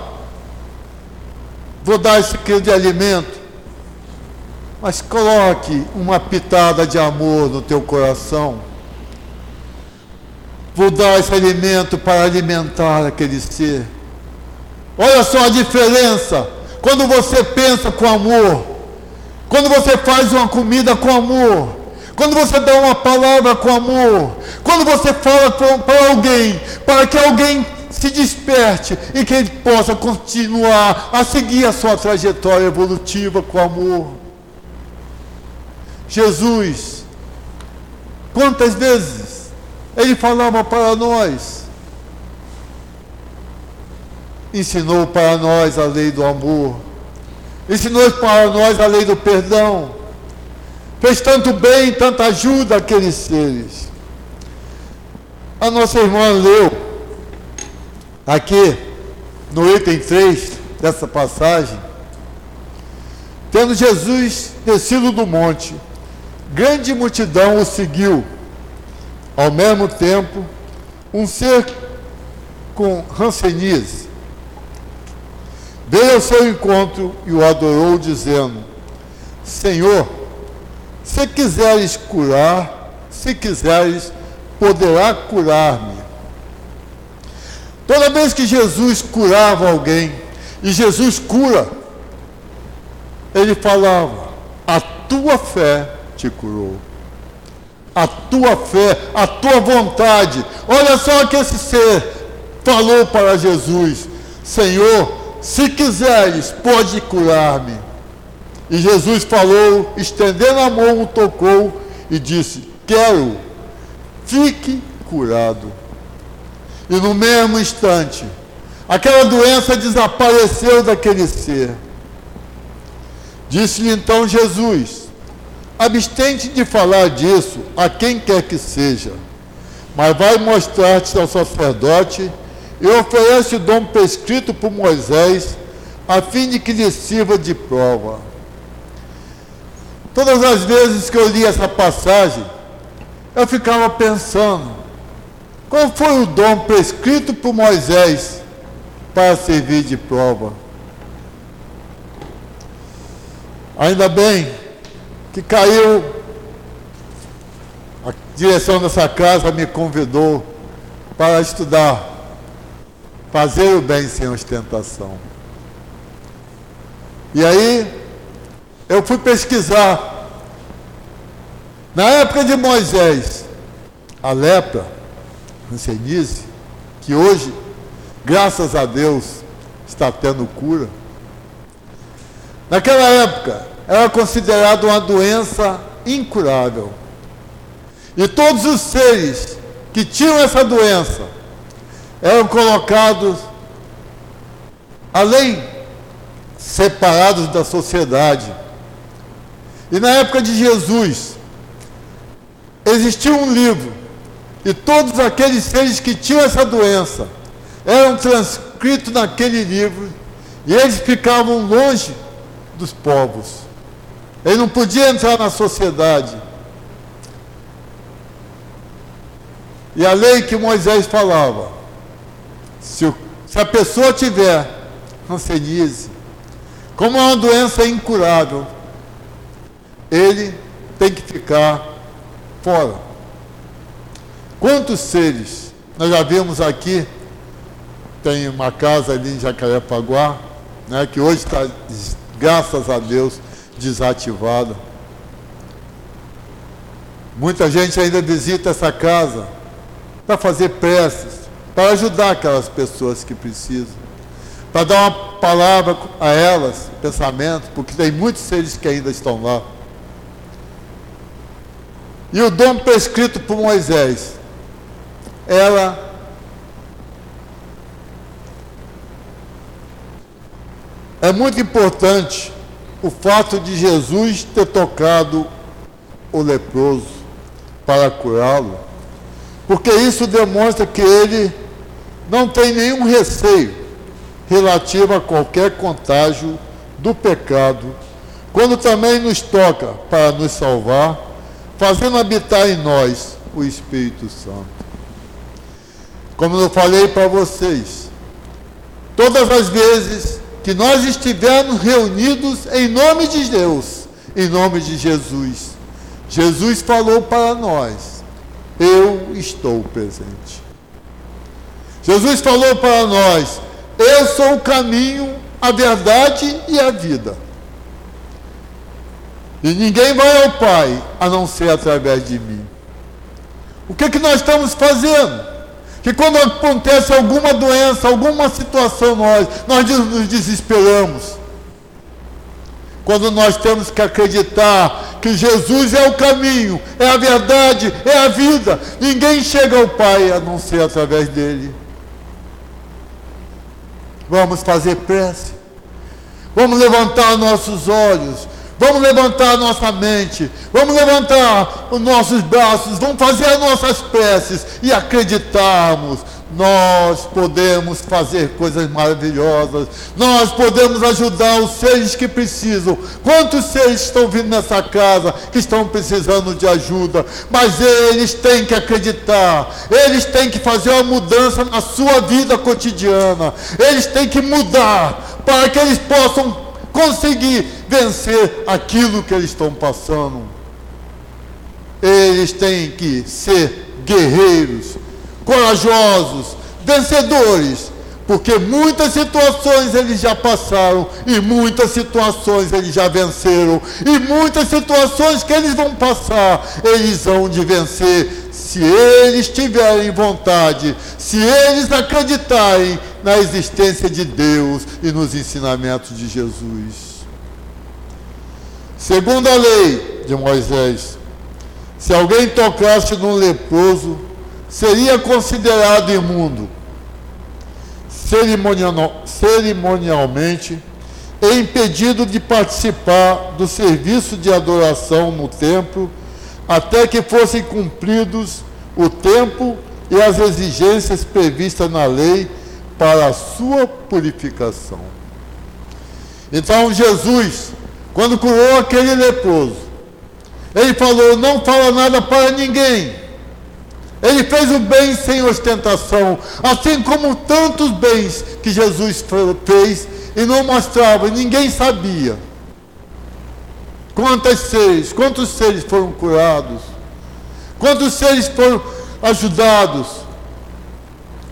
vou dar esse quilo de alimento. Mas coloque uma pitada de amor no teu coração. Vou dar esse alimento para alimentar aquele ser. Olha só a diferença. Quando você pensa com amor, quando você faz uma comida com amor, quando você dá uma palavra com amor, quando você fala para alguém, para que alguém se desperte e que ele possa continuar a seguir a sua trajetória evolutiva com amor. Jesus, quantas vezes ele falava para nós, ensinou para nós a lei do amor, ensinou para nós a lei do perdão, fez tanto bem, tanta ajuda àqueles seres. A nossa irmã leu Aqui, no item 3 dessa passagem, tendo Jesus descido do monte, grande multidão o seguiu. Ao mesmo tempo, um ser com Hanseníase. Veio ao seu encontro e o adorou, dizendo: Senhor, se quiseres curar, se quiseres, poderá curar-me. Toda vez que Jesus curava alguém, e Jesus cura, ele falava: A tua fé te curou. A tua fé, a tua vontade. Olha só que esse ser falou para Jesus: Senhor, se quiseres, pode curar-me. E Jesus falou, estendendo a mão, o tocou e disse: Quero, fique curado. E no mesmo instante, aquela doença desapareceu daquele ser. Disse-lhe então Jesus: Abstente de falar disso a quem quer que seja, mas vai mostrar-te ao sacerdote e oferece o dom prescrito por Moisés, a fim de que lhe sirva de prova. Todas as vezes que eu li essa passagem, eu ficava pensando: qual foi o dom prescrito por Moisés para servir de prova? Ainda bem que caiu, a direção dessa casa me convidou para estudar, fazer o bem sem ostentação. E aí, eu fui pesquisar. Na época de Moisés, a lepra, Hanseníase, que hoje, graças a Deus, está tendo cura. Naquela época, era considerada uma doença incurável. E todos os seres que tinham essa doença eram colocados além separados da sociedade. E na época de Jesus, existia um livro, e todos aqueles seres que tinham essa doença eram transcritos naquele livro, e eles ficavam longe dos povos. Ele não podia entrar na sociedade. E a lei que Moisés falava, se, se a pessoa tiver hanseníase, como é uma doença incurável, ele tem que ficar fora. Quantos seres nós já vimos aqui? Tem uma casa ali em Jacarepaguá, né, que hoje está, graças a Deus, desativada. Muita gente ainda visita essa casa para fazer preces, para ajudar aquelas pessoas que precisam, para dar uma palavra a elas, pensamento, porque tem muitos seres que ainda estão lá. E o dom prescrito por Moisés era é muito importante o fato de Jesus ter tocado o leproso para curá-lo, porque isso demonstra que ele não tem nenhum receio relativo a qualquer contágio do pecado, quando também nos toca para nos salvar fazendo habitar em nós o Espírito Santo. Como eu falei para vocês, todas as vezes que nós estivermos reunidos em nome de Deus, em nome de Jesus, Jesus falou para nós: Eu estou presente. Jesus falou para nós: Eu sou o caminho, a verdade e a vida. E ninguém vai ao Pai a não ser através de mim. O que, é que nós estamos fazendo? Que quando acontece alguma doença, alguma situação, nós, nós nos desesperamos. Quando nós temos que acreditar que Jesus é o caminho, é a verdade, é a vida. Ninguém chega ao Pai a não ser através dele. Vamos fazer prece. Vamos levantar nossos olhos. Vamos levantar nossa mente, vamos levantar os nossos braços, vamos fazer as nossas preces e acreditarmos nós podemos fazer coisas maravilhosas, nós podemos ajudar os seres que precisam. Quantos seres estão vindo nessa casa que estão precisando de ajuda? Mas eles têm que acreditar, eles têm que fazer uma mudança na sua vida cotidiana, eles têm que mudar para que eles possam conseguir vencer aquilo que eles estão passando. Eles têm que ser guerreiros corajosos, vencedores, porque muitas situações eles já passaram e muitas situações eles já venceram e muitas situações que eles vão passar, eles vão de vencer se eles tiverem vontade, se eles acreditarem na existência de Deus e nos ensinamentos de Jesus. Segundo a lei de Moisés, se alguém tocasse num leproso, seria considerado imundo cerimonial, cerimonialmente e impedido de participar do serviço de adoração no templo até que fossem cumpridos o tempo e as exigências previstas na lei para a sua purificação. Então Jesus, quando curou aquele leproso, ele falou: Não fala nada para ninguém ele fez o bem sem ostentação, assim como tantos bens que Jesus fez e não mostrava, ninguém sabia. Quantos seres, quantos seres foram curados? Quantos seres foram ajudados?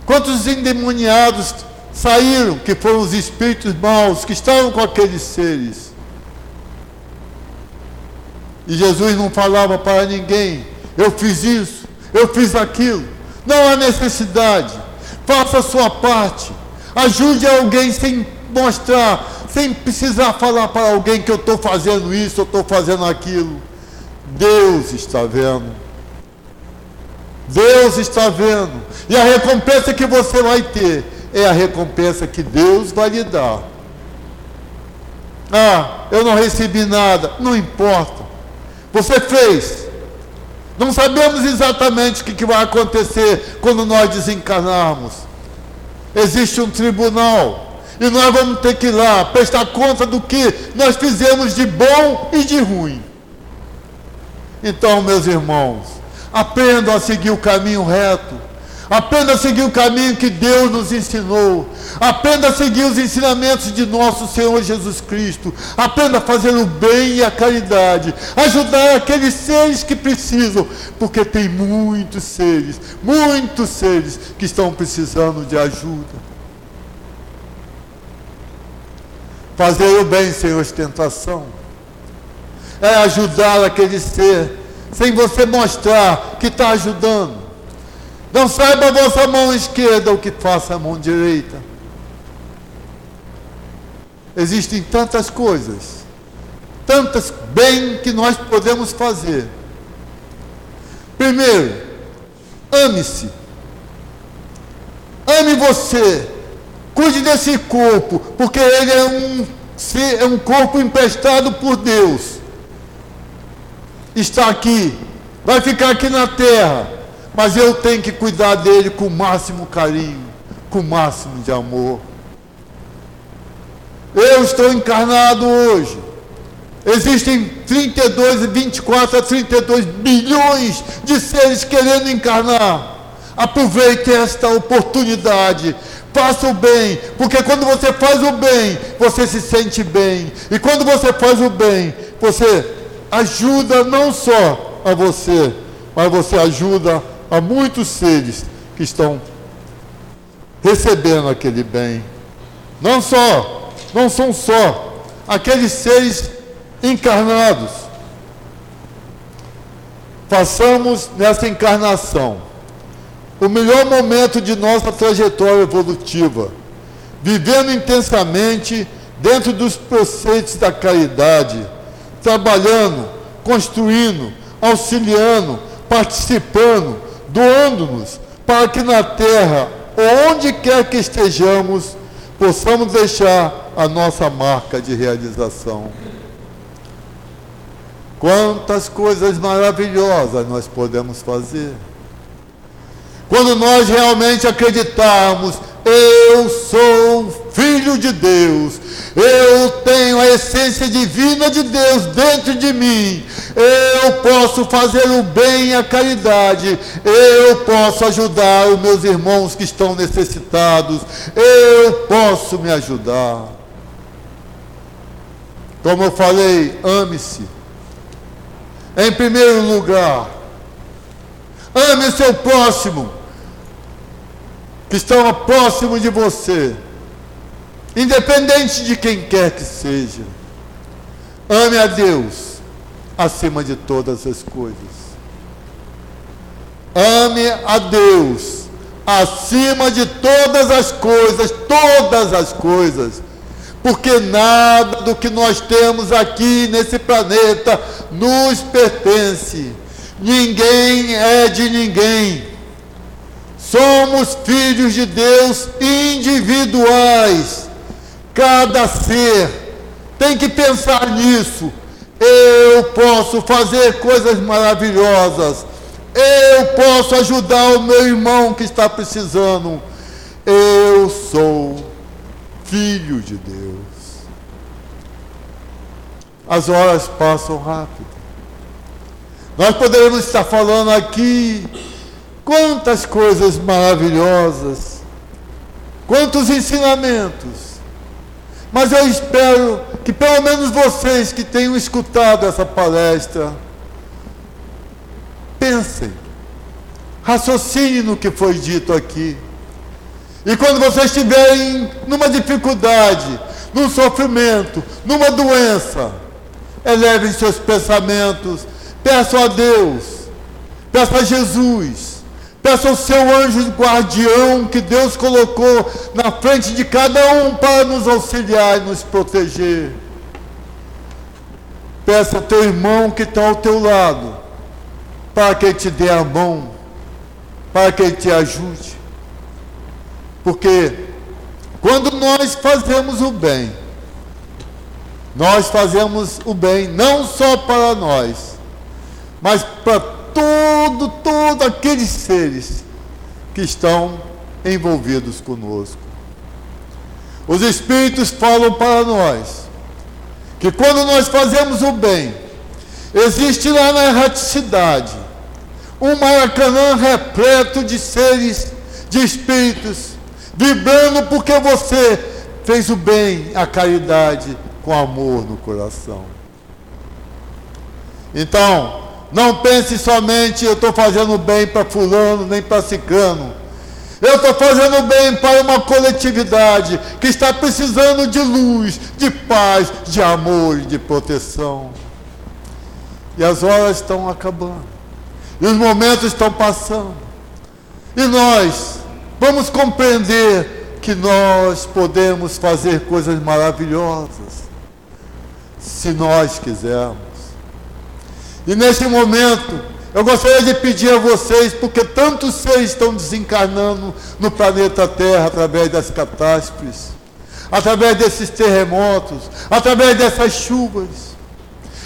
Quantos endemoniados saíram, que foram os espíritos maus que estavam com aqueles seres? E Jesus não falava para ninguém: Eu fiz isso, eu fiz aquilo. Não há necessidade. Faça a sua parte. Ajude alguém sem mostrar, sem precisar falar para alguém que eu estou fazendo isso, eu estou fazendo aquilo. Deus está vendo. Deus está vendo. E a recompensa que você vai ter é a recompensa que Deus vai lhe dar. Ah, eu não recebi nada. Não importa. Você fez. Não sabemos exatamente o que vai acontecer quando nós desencarnarmos. Existe um tribunal. E nós vamos ter que ir lá prestar conta do que nós fizemos de bom e de ruim. Então, meus irmãos, aprendam a seguir o caminho reto Aprenda a seguir o caminho que Deus nos ensinou. Aprenda a seguir os ensinamentos de nosso Senhor Jesus Cristo. Aprenda a fazer o bem e a caridade. Ajudar aqueles seres que precisam. Porque tem muitos seres, muitos seres que estão precisando de ajuda. Fazer o bem sem ostentação. É ajudar aquele ser sem você mostrar que está ajudando não saiba a vossa mão esquerda o que faça a mão direita. Existem tantas coisas, tantas bem que nós podemos fazer. Primeiro, ame-se. Ame você. Cuide desse corpo, porque ele é um, é um corpo emprestado por Deus. Está aqui, vai ficar aqui na terra mas eu tenho que cuidar dele com o máximo carinho, com o máximo de amor. Eu estou encarnado hoje. Existem 32, 24 a 32 bilhões de seres querendo encarnar. Aproveite esta oportunidade. Faça o bem, porque quando você faz o bem, você se sente bem. E quando você faz o bem, você ajuda não só a você, mas você ajuda Há muitos seres que estão recebendo aquele bem. Não só, não são só aqueles seres encarnados. Passamos nessa encarnação o melhor momento de nossa trajetória evolutiva, vivendo intensamente dentro dos preceitos da caridade, trabalhando, construindo, auxiliando, participando, doando-nos para que na terra, onde quer que estejamos, possamos deixar a nossa marca de realização. Quantas coisas maravilhosas nós podemos fazer. Quando nós realmente acreditarmos, eu sou filho de Deus, eu tenho a essência divina de Deus dentro de mim, eu posso fazer o bem e a caridade, eu posso ajudar os meus irmãos que estão necessitados, eu posso me ajudar. Como eu falei, ame-se. Em primeiro lugar, ame o seu próximo, que estão próximo de você, independente de quem quer que seja. Ame a Deus acima de todas as coisas. Ame a Deus acima de todas as coisas, todas as coisas. Porque nada do que nós temos aqui nesse planeta nos pertence. Ninguém é de ninguém. Somos filhos de Deus individuais. Cada ser tem que pensar nisso eu posso fazer coisas maravilhosas. Eu posso ajudar o meu irmão que está precisando. Eu sou filho de Deus. As horas passam rápido. Nós poderemos estar falando aqui quantas coisas maravilhosas, quantos ensinamentos. Mas eu espero que pelo menos vocês que tenham escutado essa palestra, pensem, raciocinem no que foi dito aqui. E quando vocês estiverem numa dificuldade, num sofrimento, numa doença, elevem seus pensamentos, peçam a Deus, peçam a Jesus, Peça ao seu anjo guardião que Deus colocou na frente de cada um para nos auxiliar e nos proteger. Peça ao teu irmão que está ao teu lado, para que ele te dê a mão, para que ele te ajude. Porque quando nós fazemos o bem, nós fazemos o bem não só para nós, mas para todo, todos aqueles seres que estão envolvidos conosco. Os Espíritos falam para nós que quando nós fazemos o bem, existe lá na erraticidade um Maracanã repleto de seres, de espíritos, vibrando porque você fez o bem, a caridade, com amor no coração. Então, não pense somente eu estou fazendo bem para fulano, nem para ciclano. Eu estou fazendo bem para uma coletividade que está precisando de luz, de paz, de amor e de proteção. E as horas estão acabando. E os momentos estão passando. E nós vamos compreender que nós podemos fazer coisas maravilhosas se nós quisermos. E neste momento, eu gostaria de pedir a vocês, porque tantos seres estão desencarnando no planeta Terra através das catástrofes, através desses terremotos, através dessas chuvas.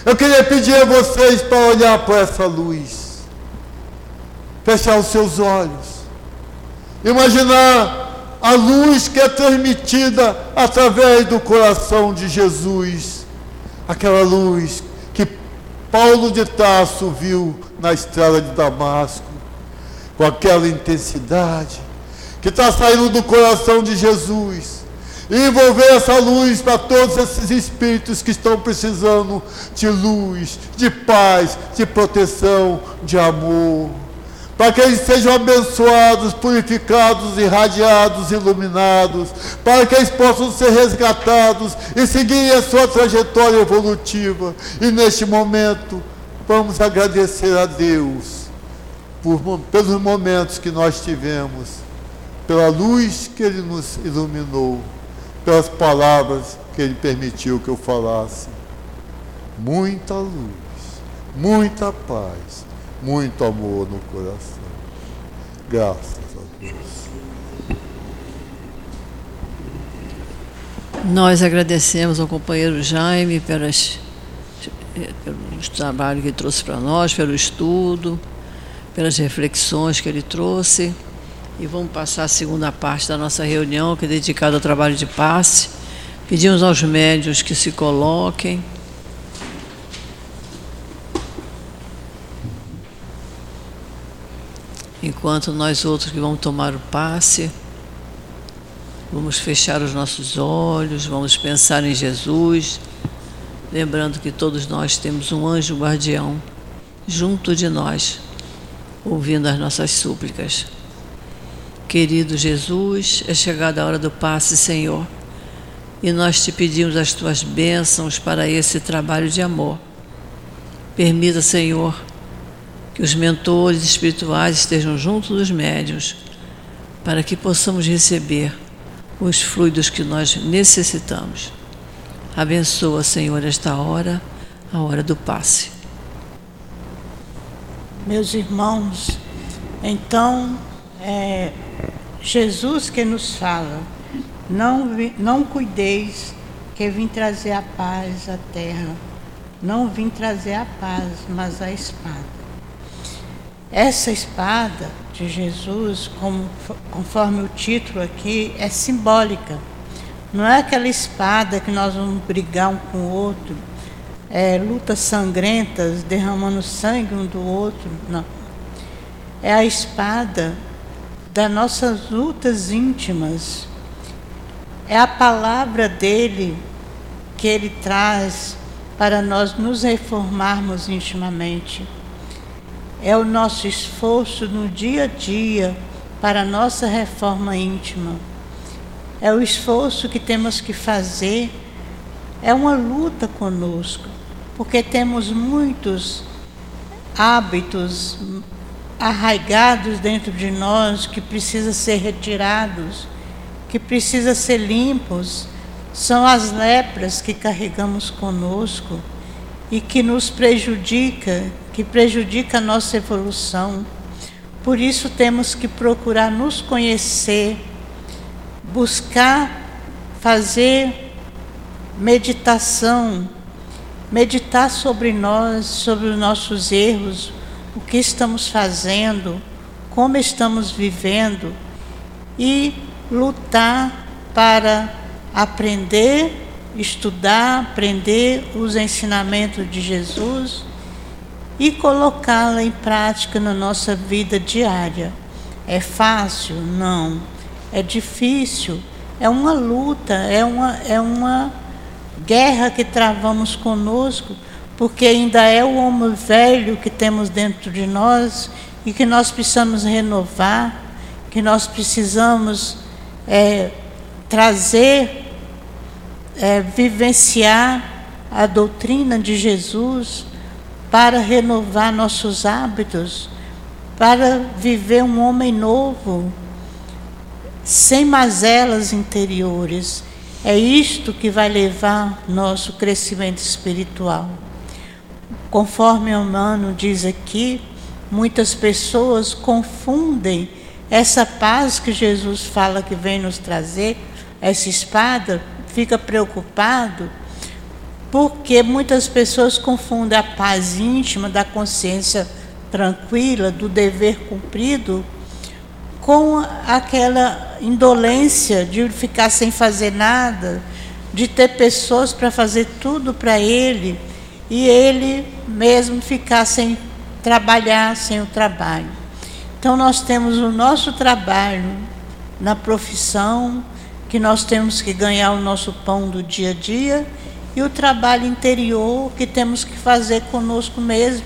Eu queria pedir a vocês para olhar para essa luz, fechar os seus olhos, imaginar a luz que é transmitida através do coração de Jesus, aquela luz Paulo de Tarso viu na estrada de Damasco, com aquela intensidade que está saindo do coração de Jesus, envolver essa luz para todos esses espíritos que estão precisando de luz, de paz, de proteção, de amor para que eles sejam abençoados, purificados, irradiados, iluminados, para que eles possam ser resgatados e seguirem a sua trajetória evolutiva. E neste momento, vamos agradecer a Deus por, pelos momentos que nós tivemos, pela luz que Ele nos iluminou, pelas palavras que Ele permitiu que eu falasse. Muita luz, muita paz muito amor no coração. Graças a Deus. Nós agradecemos ao companheiro Jaime pelas, pelo trabalho que trouxe para nós, pelo estudo, pelas reflexões que ele trouxe. E vamos passar a segunda parte da nossa reunião, que é dedicada ao trabalho de passe. Pedimos aos médios que se coloquem. Enquanto nós outros que vamos tomar o passe, vamos fechar os nossos olhos, vamos pensar em Jesus, lembrando que todos nós temos um anjo guardião junto de nós, ouvindo as nossas súplicas. Querido Jesus, é chegada a hora do passe, Senhor, e nós te pedimos as tuas bênçãos para esse trabalho de amor. Permita, Senhor, que os mentores espirituais estejam junto dos médios, para que possamos receber os fluidos que nós necessitamos. Abençoa, Senhor, esta hora, a hora do passe. Meus irmãos, então é, Jesus que nos fala, não, não cuideis que vim trazer a paz à terra. Não vim trazer a paz, mas a espada. Essa espada de Jesus, como, conforme o título aqui, é simbólica. Não é aquela espada que nós vamos brigar um com o outro, é, lutas sangrentas, derramando sangue um do outro. Não. É a espada das nossas lutas íntimas. É a palavra dele que ele traz para nós nos reformarmos intimamente. É o nosso esforço no dia a dia para a nossa reforma íntima. É o esforço que temos que fazer. É uma luta conosco, porque temos muitos hábitos, arraigados dentro de nós que precisa ser retirados, que precisa ser limpos, são as lepras que carregamos conosco e que nos prejudica, que prejudica a nossa evolução. Por isso temos que procurar nos conhecer, buscar fazer meditação, meditar sobre nós, sobre os nossos erros, o que estamos fazendo, como estamos vivendo e lutar para aprender, estudar, aprender os ensinamentos de Jesus e colocá-la em prática na nossa vida diária. É fácil? Não. É difícil? É uma luta, é uma, é uma guerra que travamos conosco porque ainda é o homem velho que temos dentro de nós e que nós precisamos renovar, que nós precisamos é, trazer, é, vivenciar a doutrina de Jesus para renovar nossos hábitos, para viver um homem novo, sem mazelas interiores. É isto que vai levar nosso crescimento espiritual. Conforme o humano diz aqui, muitas pessoas confundem essa paz que Jesus fala que vem nos trazer, essa espada, fica preocupado, porque muitas pessoas confundem a paz íntima da consciência tranquila, do dever cumprido, com aquela indolência de ficar sem fazer nada, de ter pessoas para fazer tudo para ele e ele mesmo ficar sem trabalhar, sem o trabalho. Então nós temos o nosso trabalho na profissão, que nós temos que ganhar o nosso pão do dia a dia, e o trabalho interior que temos que fazer conosco mesmo.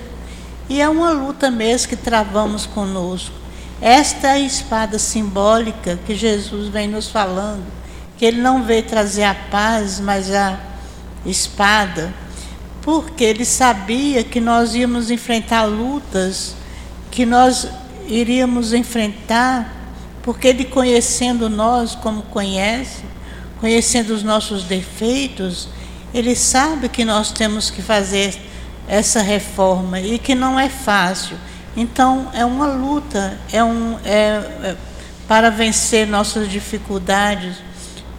E é uma luta mesmo que travamos conosco. Esta é espada simbólica que Jesus vem nos falando, que ele não veio trazer a paz, mas a espada porque ele sabia que nós íamos enfrentar lutas, que nós iríamos enfrentar, porque ele conhecendo nós como conhece, conhecendo os nossos defeitos, ele sabe que nós temos que fazer essa reforma e que não é fácil. Então é uma luta, é um é, é para vencer nossas dificuldades,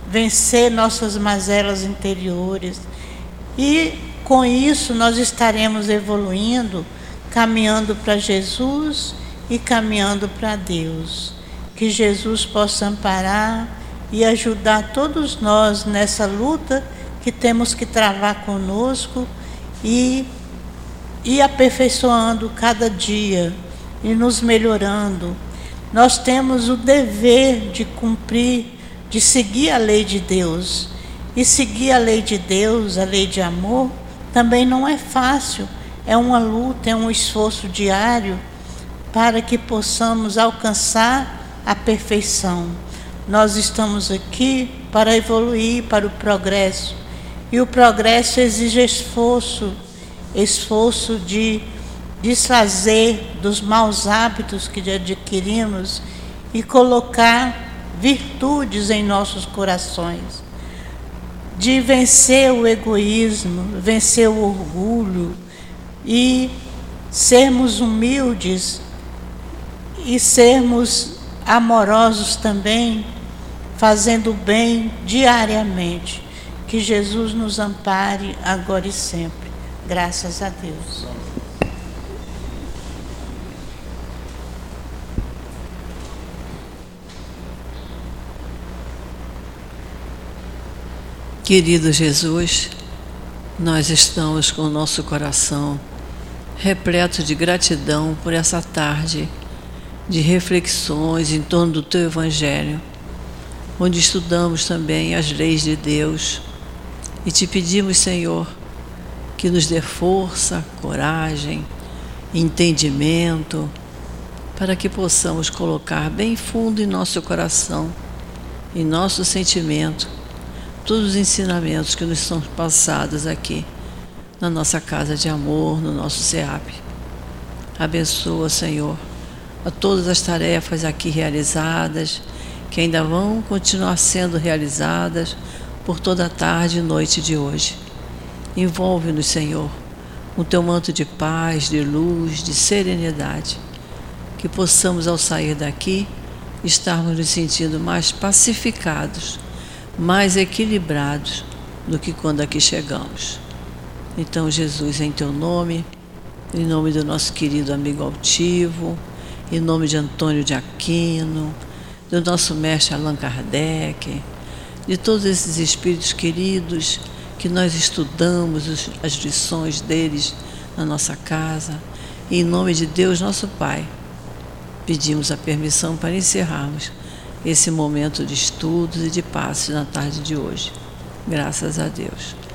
vencer nossas mazelas interiores. E com isso, nós estaremos evoluindo, caminhando para Jesus e caminhando para Deus. que Jesus possa amparar e ajudar todos nós nessa luta que temos que travar conosco e ir aperfeiçoando cada dia e nos melhorando. Nós temos o dever de cumprir, de seguir a lei de Deus. E seguir a lei de Deus, a lei de amor, também não é fácil. É uma luta, é um esforço diário para que possamos alcançar a perfeição. Nós estamos aqui para evoluir para o progresso. E o progresso exige esforço, esforço de desfazer dos maus hábitos que adquirimos e colocar virtudes em nossos corações, de vencer o egoísmo, vencer o orgulho e sermos humildes e sermos amorosos também, fazendo bem diariamente. Que Jesus nos ampare agora e sempre. Graças a Deus. Querido Jesus, nós estamos com o nosso coração repleto de gratidão por essa tarde de reflexões em torno do teu Evangelho, onde estudamos também as leis de Deus e te pedimos, Senhor, que nos dê força, coragem, entendimento, para que possamos colocar bem fundo em nosso coração, em nosso sentimento, todos os ensinamentos que nos são passados aqui na nossa casa de amor, no nosso SEAP. Abençoa, Senhor, a todas as tarefas aqui realizadas, que ainda vão continuar sendo realizadas por toda a tarde e noite de hoje. Envolve-nos, Senhor, com teu manto de paz, de luz, de serenidade, que possamos, ao sair daqui, estarmos nos sentindo mais pacificados mais equilibrados do que quando aqui chegamos. Então, Jesus, em teu nome, em nome do nosso querido amigo altivo, em nome de Antônio de Aquino, do nosso mestre Allan Kardec, de todos esses espíritos queridos que nós estudamos as lições deles na nossa casa, e em nome de Deus, nosso Pai, pedimos a permissão para encerrarmos esse momento de estudos e de passe na tarde de hoje. Graças a Deus.